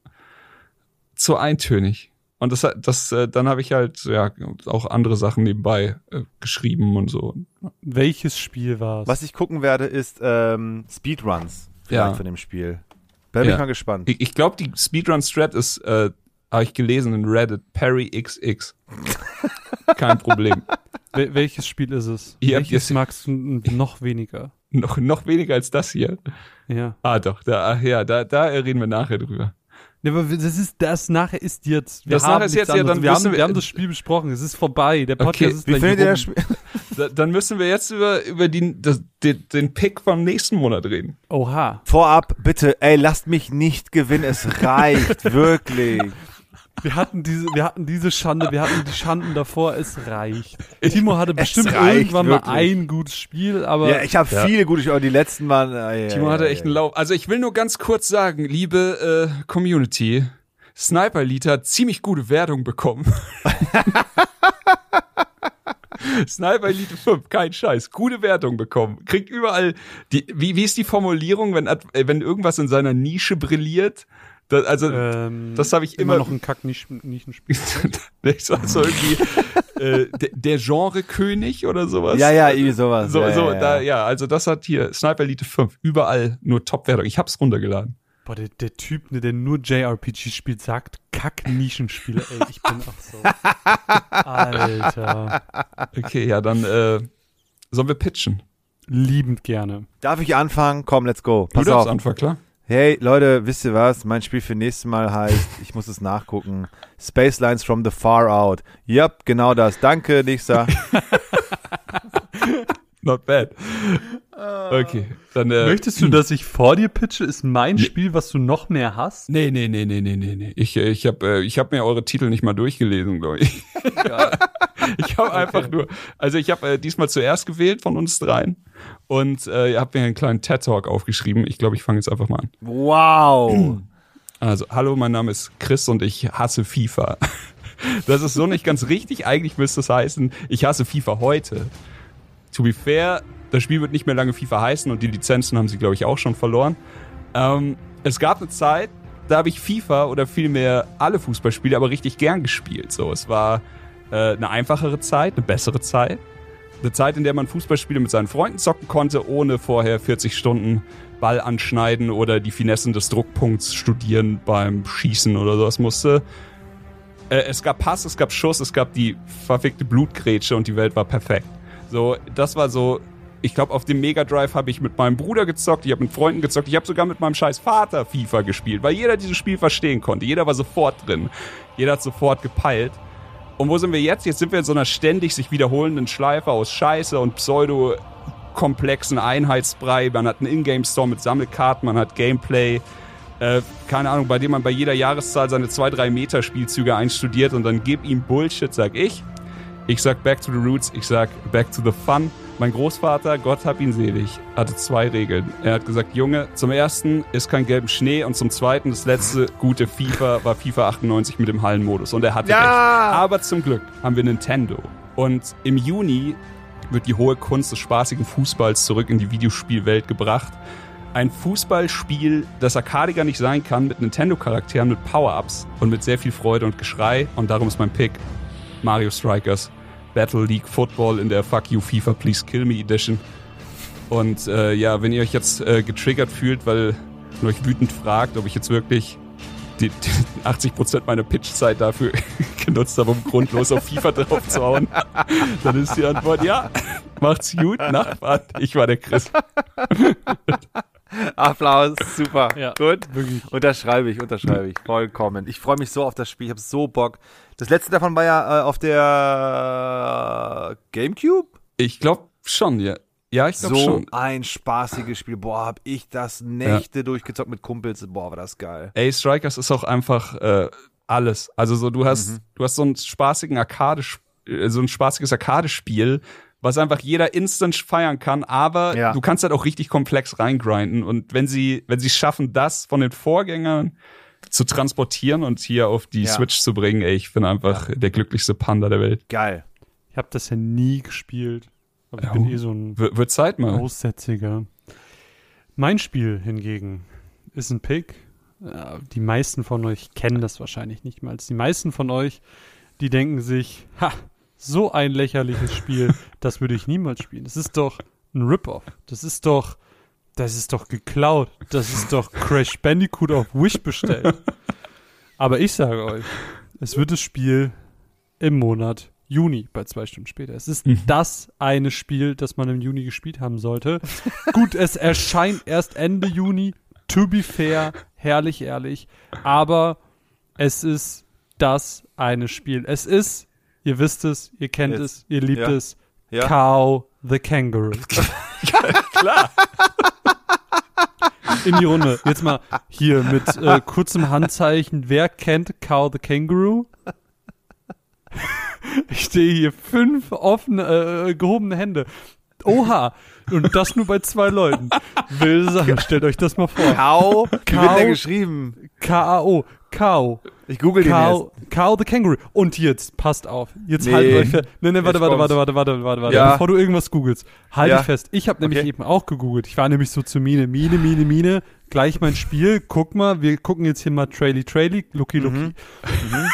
zu eintönig. Und das, hat- das, äh, dann habe ich halt ja auch andere Sachen nebenbei äh, geschrieben und so. Welches Spiel war's? Was ich gucken werde, ist ähm, Speedruns vielleicht Ja. von dem Spiel. Da bin Ja. ich mal gespannt. Ich, ich glaube, die Speedrun-Strat ist, äh, habe ich gelesen in Reddit, Parry XX. Kein Problem. Wel welches Spiel ist es? Ihr habt welches magst du noch weniger? noch, noch weniger als das hier. Ja. Ah, doch, da, ach ja, da, da reden wir nachher drüber. Ja, aber das ist, das nachher ist jetzt. Wir Das haben nachher ist jetzt, ja, dann wir, haben, wir- wir haben das Spiel besprochen. Es ist vorbei. Der Podcast Okay. ist Wie gleich findet ihr rum. Da, dann müssen wir jetzt über, über die, das, den, den Pick vom nächsten Monat reden. Oha. Vorab, bitte, ey, lasst mich nicht gewinnen. Es reicht, wirklich. Wir hatten diese, wir hatten diese Schande, wir hatten die Schanden davor. Es reicht. Timo hatte bestimmt reicht irgendwann wirklich. mal ein gutes Spiel, aber Ja, ich habe Ja. viele gute Spiele, aber die letzten waren. Äh, Timo hatte echt einen Lauf. Also ich will nur ganz kurz sagen, liebe äh, Community, Sniper Elite hat ziemlich gute Wertung bekommen. Sniper Elite 5, kein Scheiß, gute Wertung bekommen. Kriegt überall die, wie, wie ist die Formulierung, wenn, äh, wenn irgendwas in seiner Nische brilliert? Das, also, ähm, das habe ich immer immer noch ein Kack-Nischenspiel. ich sag so irgendwie, äh, der, der Genre-König oder sowas. Ja, ja, irgendwie sowas. So, ja, so, ja, da, ja. also das hat hier Sniper Elite 5, überall nur Top-Wertung. Ich hab's runtergeladen. Boah, der, der Typ, ne, der nur JRPG spielt, sagt Kack-Nischenspiele. Ey, ich bin auch so. Alter. Okay, ja, dann äh, sollen wir pitchen. Liebend gerne. Darf ich anfangen? Komm, let's go. Du Pass darfst auf. anfangen, klar. Hey, Leute, wisst ihr was? Mein Spiel für nächstes Mal heißt, ich muss es nachgucken. Space Lines from the Far Out. Yep, genau das. Danke, nächster. Not bad. Okay, dann äh, Möchtest du, dass ich vor dir pitche? Ist mein Spiel, was du noch mehr hast? Nee, nee, nee, nee, nee, nee, nee. Ich, äh, ich habe äh, ich hab mir eure Titel nicht mal durchgelesen, glaube ich. ich habe einfach nur, also ich habe äh, diesmal zuerst gewählt von uns dreien und äh, ihr habt mir einen kleinen TED-Talk aufgeschrieben. Ich glaube, ich fange jetzt einfach mal an. Wow. Also, hallo, mein Name ist Chris und ich hasse FIFA. Das ist so nicht ganz richtig. Eigentlich müsste es heißen, ich hasse FIFA heute. To be fair, das Spiel wird nicht mehr lange FIFA heißen und die Lizenzen haben sie, glaube ich, auch schon verloren. Ähm, es gab eine Zeit, da habe ich FIFA oder vielmehr alle Fußballspiele aber richtig gern gespielt. So, es war äh, eine einfachere Zeit, eine bessere Zeit. Eine Zeit, in der man Fußballspiele mit seinen Freunden zocken konnte, ohne vorher 40 Stunden Ball anschneiden oder die Finessen des Druckpunkts studieren beim Schießen oder sowas musste. Äh, es gab Pass, es gab Schuss, es gab die verfickte Blutgrätsche und die Welt war perfekt. So, das war so. Ich glaube, auf dem Mega Drive habe ich mit meinem Bruder gezockt, ich habe mit Freunden gezockt, ich habe sogar mit meinem scheiß Vater FIFA gespielt, weil jeder dieses Spiel verstehen konnte. Jeder war sofort drin. Jeder hat sofort gepeilt. Und wo sind wir jetzt? Jetzt sind wir in so einer ständig sich wiederholenden Schleife aus Scheiße und pseudo-komplexen Einheitsbrei. Man hat einen Ingame-Store mit Sammelkarten, man hat Gameplay, äh, keine Ahnung, bei dem man bei jeder Jahreszahl seine zwei, drei Meter Spielzüge einstudiert und dann gib ihm Bullshit, sag ich. Ich sag back to the roots, ich sag back to the fun. Mein Großvater, Gott hab ihn selig, hatte zwei Regeln. Er hat gesagt, Junge, zum ersten ist kein gelben Schnee und zum zweiten, das letzte gute FIFA war FIFA 98 mit dem Hallenmodus und er hatte Ja! recht. Aber zum Glück haben wir Nintendo. Und im Juni wird die hohe Kunst des spaßigen Fußballs zurück in die Videospielwelt gebracht. Ein Fußballspiel, das arkadiger nicht sein kann, mit Nintendo-Charakteren, mit Power-Ups und mit sehr viel Freude und Geschrei. Und darum ist mein Pick Mario Strikers Battle League Football in der Fuck You FIFA Please Kill Me Edition. Und äh, ja, wenn ihr euch jetzt äh, getriggert fühlt, weil ihr euch wütend fragt, ob ich jetzt wirklich die, die 80% meiner Pitchzeit dafür genutzt habe, um grundlos auf FIFA draufzuhauen, dann ist die Antwort ja. Macht's gut, Nachbarn. Ich war der Chris. Applaus, super. Ja, Gut. wirklich. Unterschreibe ich, unterschreibe ich. Vollkommen. Ich freue mich so auf das Spiel. Ich habe so Bock. Das letzte davon war ja äh, auf der Gamecube. Ich glaube schon, ja. Ja, ich glaube So schon. ein spaßiges Spiel. Boah, hab ich das Nächte durchgezockt mit Kumpels. Boah, war das geil. Ey, Strikers ist auch einfach äh, alles. Also so, du hast, du hast so einen spaßigen Arcade, äh, so ein spaßiges Arcade-Spiel, was einfach jeder instant feiern kann, aber Ja. du kannst halt auch richtig komplex reingrinden. Und wenn sie, wenn sie schaffen, das von den Vorgängern zu transportieren und hier auf die Ja. Switch zu bringen, ey, ich bin einfach der glücklichste Panda der Welt. Geil. Ich habe das ja nie gespielt. Aber ich Ja, bin eh so ein wird Zeit mal. Aussätziger. Mein Spiel hingegen ist ein Pick. Äh, Die meisten von euch kennen das wahrscheinlich nicht mal. Die meisten von euch, die denken sich, ha, so ein lächerliches Spiel, das würde ich niemals spielen. Das ist doch ein Rip-Off. Das ist doch, das ist doch geklaut. Das ist doch Crash Bandicoot auf Wish bestellt. Aber ich sage euch, es wird das Spiel im Monat Juni bei zwei Stunden später. Es ist das eine Spiel, das man im Juni gespielt haben sollte. Gut, es erscheint erst Ende Juni. To be fair, herrlich ehrlich. Aber es ist das eine Spiel. Es ist, ihr wisst es, ihr kennt Jetzt. es, ihr liebt Ja. es. Ja. Cow the Kangaroo. Klar. In die Runde. Jetzt mal hier mit äh, kurzem Handzeichen. Wer kennt Cow the Kangaroo? Ich stehe hier fünf offene, äh, gehobene Hände. Oha! Und das nur bei zwei Leuten. Wilde Sache, stellt euch das mal vor. Kau. Wie wird Kau. der geschrieben? K-A-O. Cow. Ich google den Cow, Cow the Kangaroo. Und jetzt, passt auf. Jetzt Nee. haltet euch fest. Nee, nee, warte, Jetzt warte, warte, warte, warte, warte, warte. Ja. Bevor du irgendwas googelst, halt Ja. dich fest. Ich habe nämlich Okay. eben auch gegoogelt. Ich war nämlich so zu Mine, Mine, Mine, Mine. Gleich mein Spiel. Guck mal, wir gucken jetzt hier mal Traily, Traily, Looky, Looky. Mhm.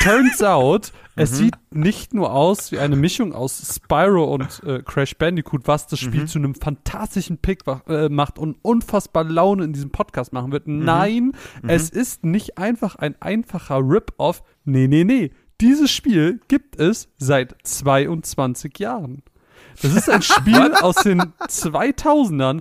Turns out, es sieht nicht nur aus wie eine Mischung aus Spyro und äh, Crash Bandicoot, was das Mhm. Spiel zu einem fantastischen Pick äh, macht und unfassbar Laune in diesem Podcast machen wird. Mhm. Nein, es ist nicht einfach ein einfacher Rip-Off. Nee, nee, nee. Dieses Spiel gibt es seit 22 Jahren. Das ist ein Spiel aus den 2000ern,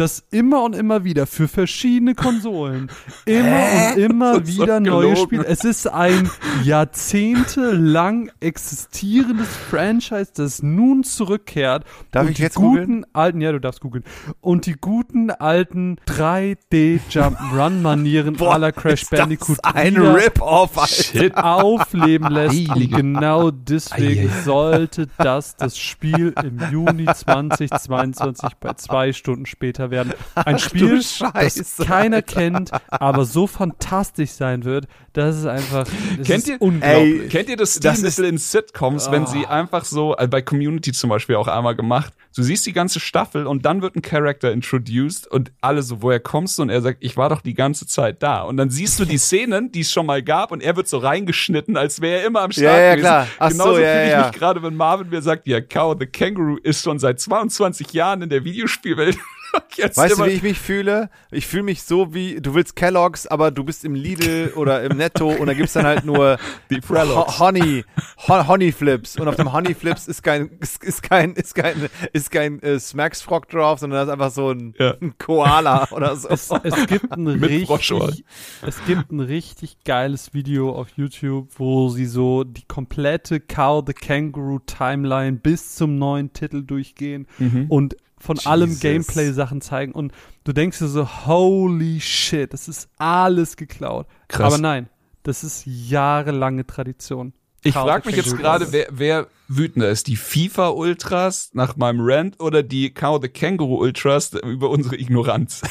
das immer und immer wieder für verschiedene Konsolen immer und immer wieder neue. Spiele. Es ist ein jahrzehntelang existierendes Franchise, das nun zurückkehrt. Darf und ich die jetzt guten googeln? alten, ja, du darfst googeln. Und die guten alten 3D Jump'n'Run-Manieren à la Crash Ist das Bandicoot ein Rip-Off, aufleben lässt. Und genau deswegen Eieiei. sollte das das Spiel im Juni 2022 bei zwei Stunden später werden. Ein Spiel, das Scheiße, keiner kennt, aber so fantastisch sein wird, dass es einfach das Kennt ist ihr- unglaublich. Ey, Kennt ihr das Das Stilmittel in Sitcoms, wenn sie einfach so, also bei Community zum Beispiel auch einmal gemacht, du siehst die ganze Staffel und dann wird ein Charakter introduced und alle so, woher kommst du? Und er sagt, ich war doch die ganze Zeit da. Und dann siehst du die Szenen, die es schon mal gab und er wird so reingeschnitten, als wäre er immer am Start Ja, ja, gewesen. klar. Ach so, Genauso ja, fühle ich ja. mich gerade, wenn Marvin mir sagt, ja, Cow the Kangaroo ist schon seit 22 Jahren in der Videospielwelt. Jetzt Weißt du, wie ich mich fühle? Ich fühle mich so wie, du willst Kellogg's, aber du bist im Lidl oder im Netto und da gibt's dann halt nur Die. Ho Honey, Ho Honey Flips und auf dem Honey Flips ist kein, ist, ist kein, ist kein, ist kein äh, Smacks Frog drauf, sondern da ist einfach so ein, Ja. ein Koala oder so. Es, es gibt ein richtig, es gibt ein richtig geiles Video auf YouTube, wo sie so die komplette Cow the Kangaroo Timeline bis zum neuen Titel durchgehen und von allem Jesus. Gameplay-Sachen zeigen und du denkst dir so, holy shit, das ist alles geklaut. Krass. Aber nein, das ist jahrelange Tradition. Ich frage mich jetzt gerade, wer, wer wütender ist. Die FIFA-Ultras nach meinem Rant oder die Cow the Kangaroo-Ultras über unsere Ignoranz?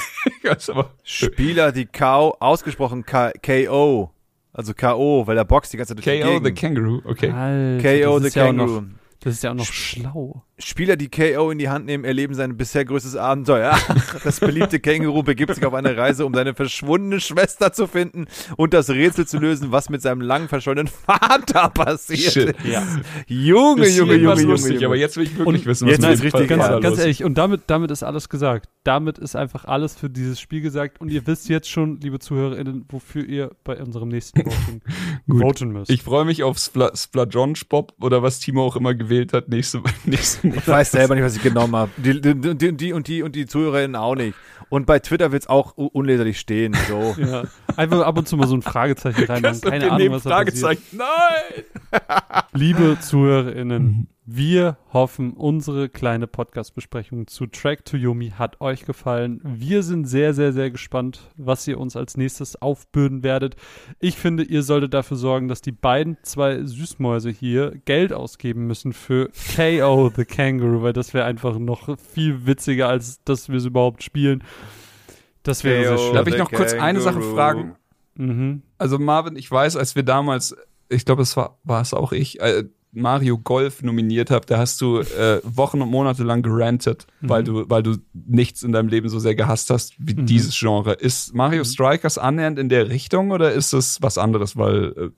Spieler, die Cow, ausgesprochen K KO. Also K.O., weil der boxt die ganze Zeit durch K.O. the Kangaroo, okay. Alter, K.O. the Kangaroo. Ja das ist ja auch noch schlau. Spieler, die KO in die Hand nehmen, erleben sein bisher größtes Abenteuer. Das beliebte Känguru begibt sich auf eine Reise, um seine verschwundene Schwester zu finden und das Rätsel zu lösen, was mit seinem lang verschollenen Vater passiert Shit. ist. Ja. Junge, Junge, Junge, Junge, Junge. Aber jetzt will ich wirklich und wissen, was jetzt ist richtig ganz, ganz ehrlich, und damit, damit ist alles gesagt. Damit ist einfach alles für dieses Spiel gesagt. Und ihr wisst jetzt schon, liebe ZuhörerInnen, wofür ihr bei unserem nächsten Voting voten müsst. Ich freue mich auf Spla Splajon Bob oder was Timo auch immer gewählt hat nächste, nächste. Ich weiß selber nicht, was ich genommen habe. Die, die, die, die, und die und die ZuhörerInnen auch nicht. Und bei Twitter wird es auch unleserlich stehen. So. Ja. Einfach ab und zu mal so ein Fragezeichen reinmachen. Keine Ahnung, was da Fragezeichen. Nein! Liebe ZuhörerInnen, wir hoffen, unsere kleine Podcast-Besprechung zu Track to Yumi hat euch gefallen. Wir sind sehr, sehr, sehr gespannt, was ihr uns als nächstes aufbürden werdet. Ich finde, ihr solltet dafür sorgen, dass die beiden zwei Süßmäuse hier Geld ausgeben müssen für KO the Kangaroo, weil das wäre einfach noch viel witziger, als dass wir es überhaupt spielen. Das wäre sehr schön. Darf ich noch kurz eine Sache fragen? Mhm. Also Marvin, ich weiß, als wir damals, ich glaube, es war, war es auch ich, äh, Mario Golf nominiert habe, da hast du äh, Wochen und Monate lang gerantet, mhm. weil du, weil du nichts in deinem Leben so sehr gehasst hast wie mhm. dieses Genre. Ist Mario mhm. Strikers annähernd in der Richtung oder ist es was anderes, weil äh,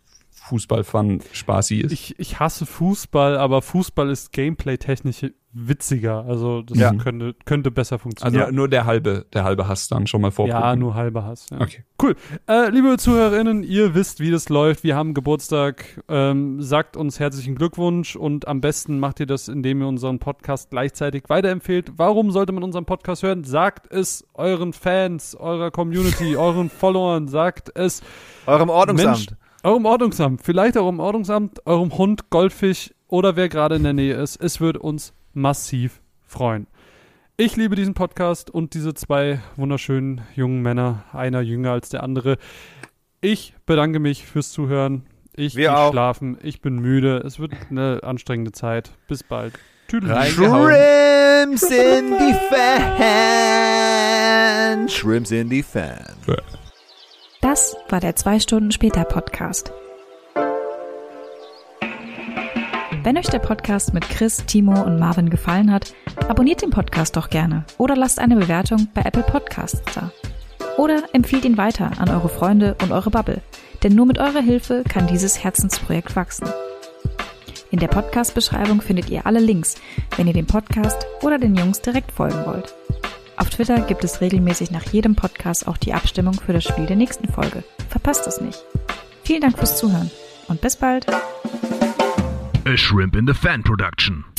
Fußball-Fun spaßig ist? Ich, ich hasse Fußball, aber Fußball ist gameplay-technisch witziger. Also das ja. könnte, könnte besser funktionieren. Also nur der halbe, der halbe Hass dann schon mal vorprobieren. Ja, nur halbe Hass. Ja. Okay. Cool. Äh, liebe ZuhörerInnen, ihr wisst, wie das läuft. Wir haben Geburtstag. Ähm, sagt uns herzlichen Glückwunsch und am besten macht ihr das, indem ihr unseren Podcast gleichzeitig weiterempfehlt. Warum sollte man unseren Podcast hören? Sagt es euren Fans, eurer Community, euren Followern. Sagt es eurem Ordnungsamt. Mensch, eurem Ordnungsamt. Vielleicht eurem Ordnungsamt, eurem Hund, Goldfisch oder wer gerade in der Nähe ist. Es würde uns massiv freuen. Ich liebe diesen Podcast und diese zwei wunderschönen jungen Männer, einer jünger als der andere. Ich bedanke mich fürs Zuhören. Ich gehe schlafen. Ich bin müde. Es wird eine anstrengende Zeit. Bis bald. Shrimps in die Fan. Shrimps in die Fan. Das war der zwei Stunden später Podcast. Wenn euch der Podcast mit Chris, Timo und Marvin gefallen hat, abonniert den Podcast doch gerne oder lasst eine Bewertung bei Apple Podcasts da. Oder empfiehlt ihn weiter an eure Freunde und eure Bubble, denn nur mit eurer Hilfe kann dieses Herzensprojekt wachsen. In der Podcast-Beschreibung findet ihr alle Links, wenn ihr dem Podcast oder den Jungs direkt folgen wollt. Auf Twitter gibt es regelmäßig nach jedem Podcast auch die Abstimmung für das Spiel der nächsten Folge. Verpasst es nicht. Vielen Dank fürs Zuhören und bis bald. A Shrimp in the Fan production.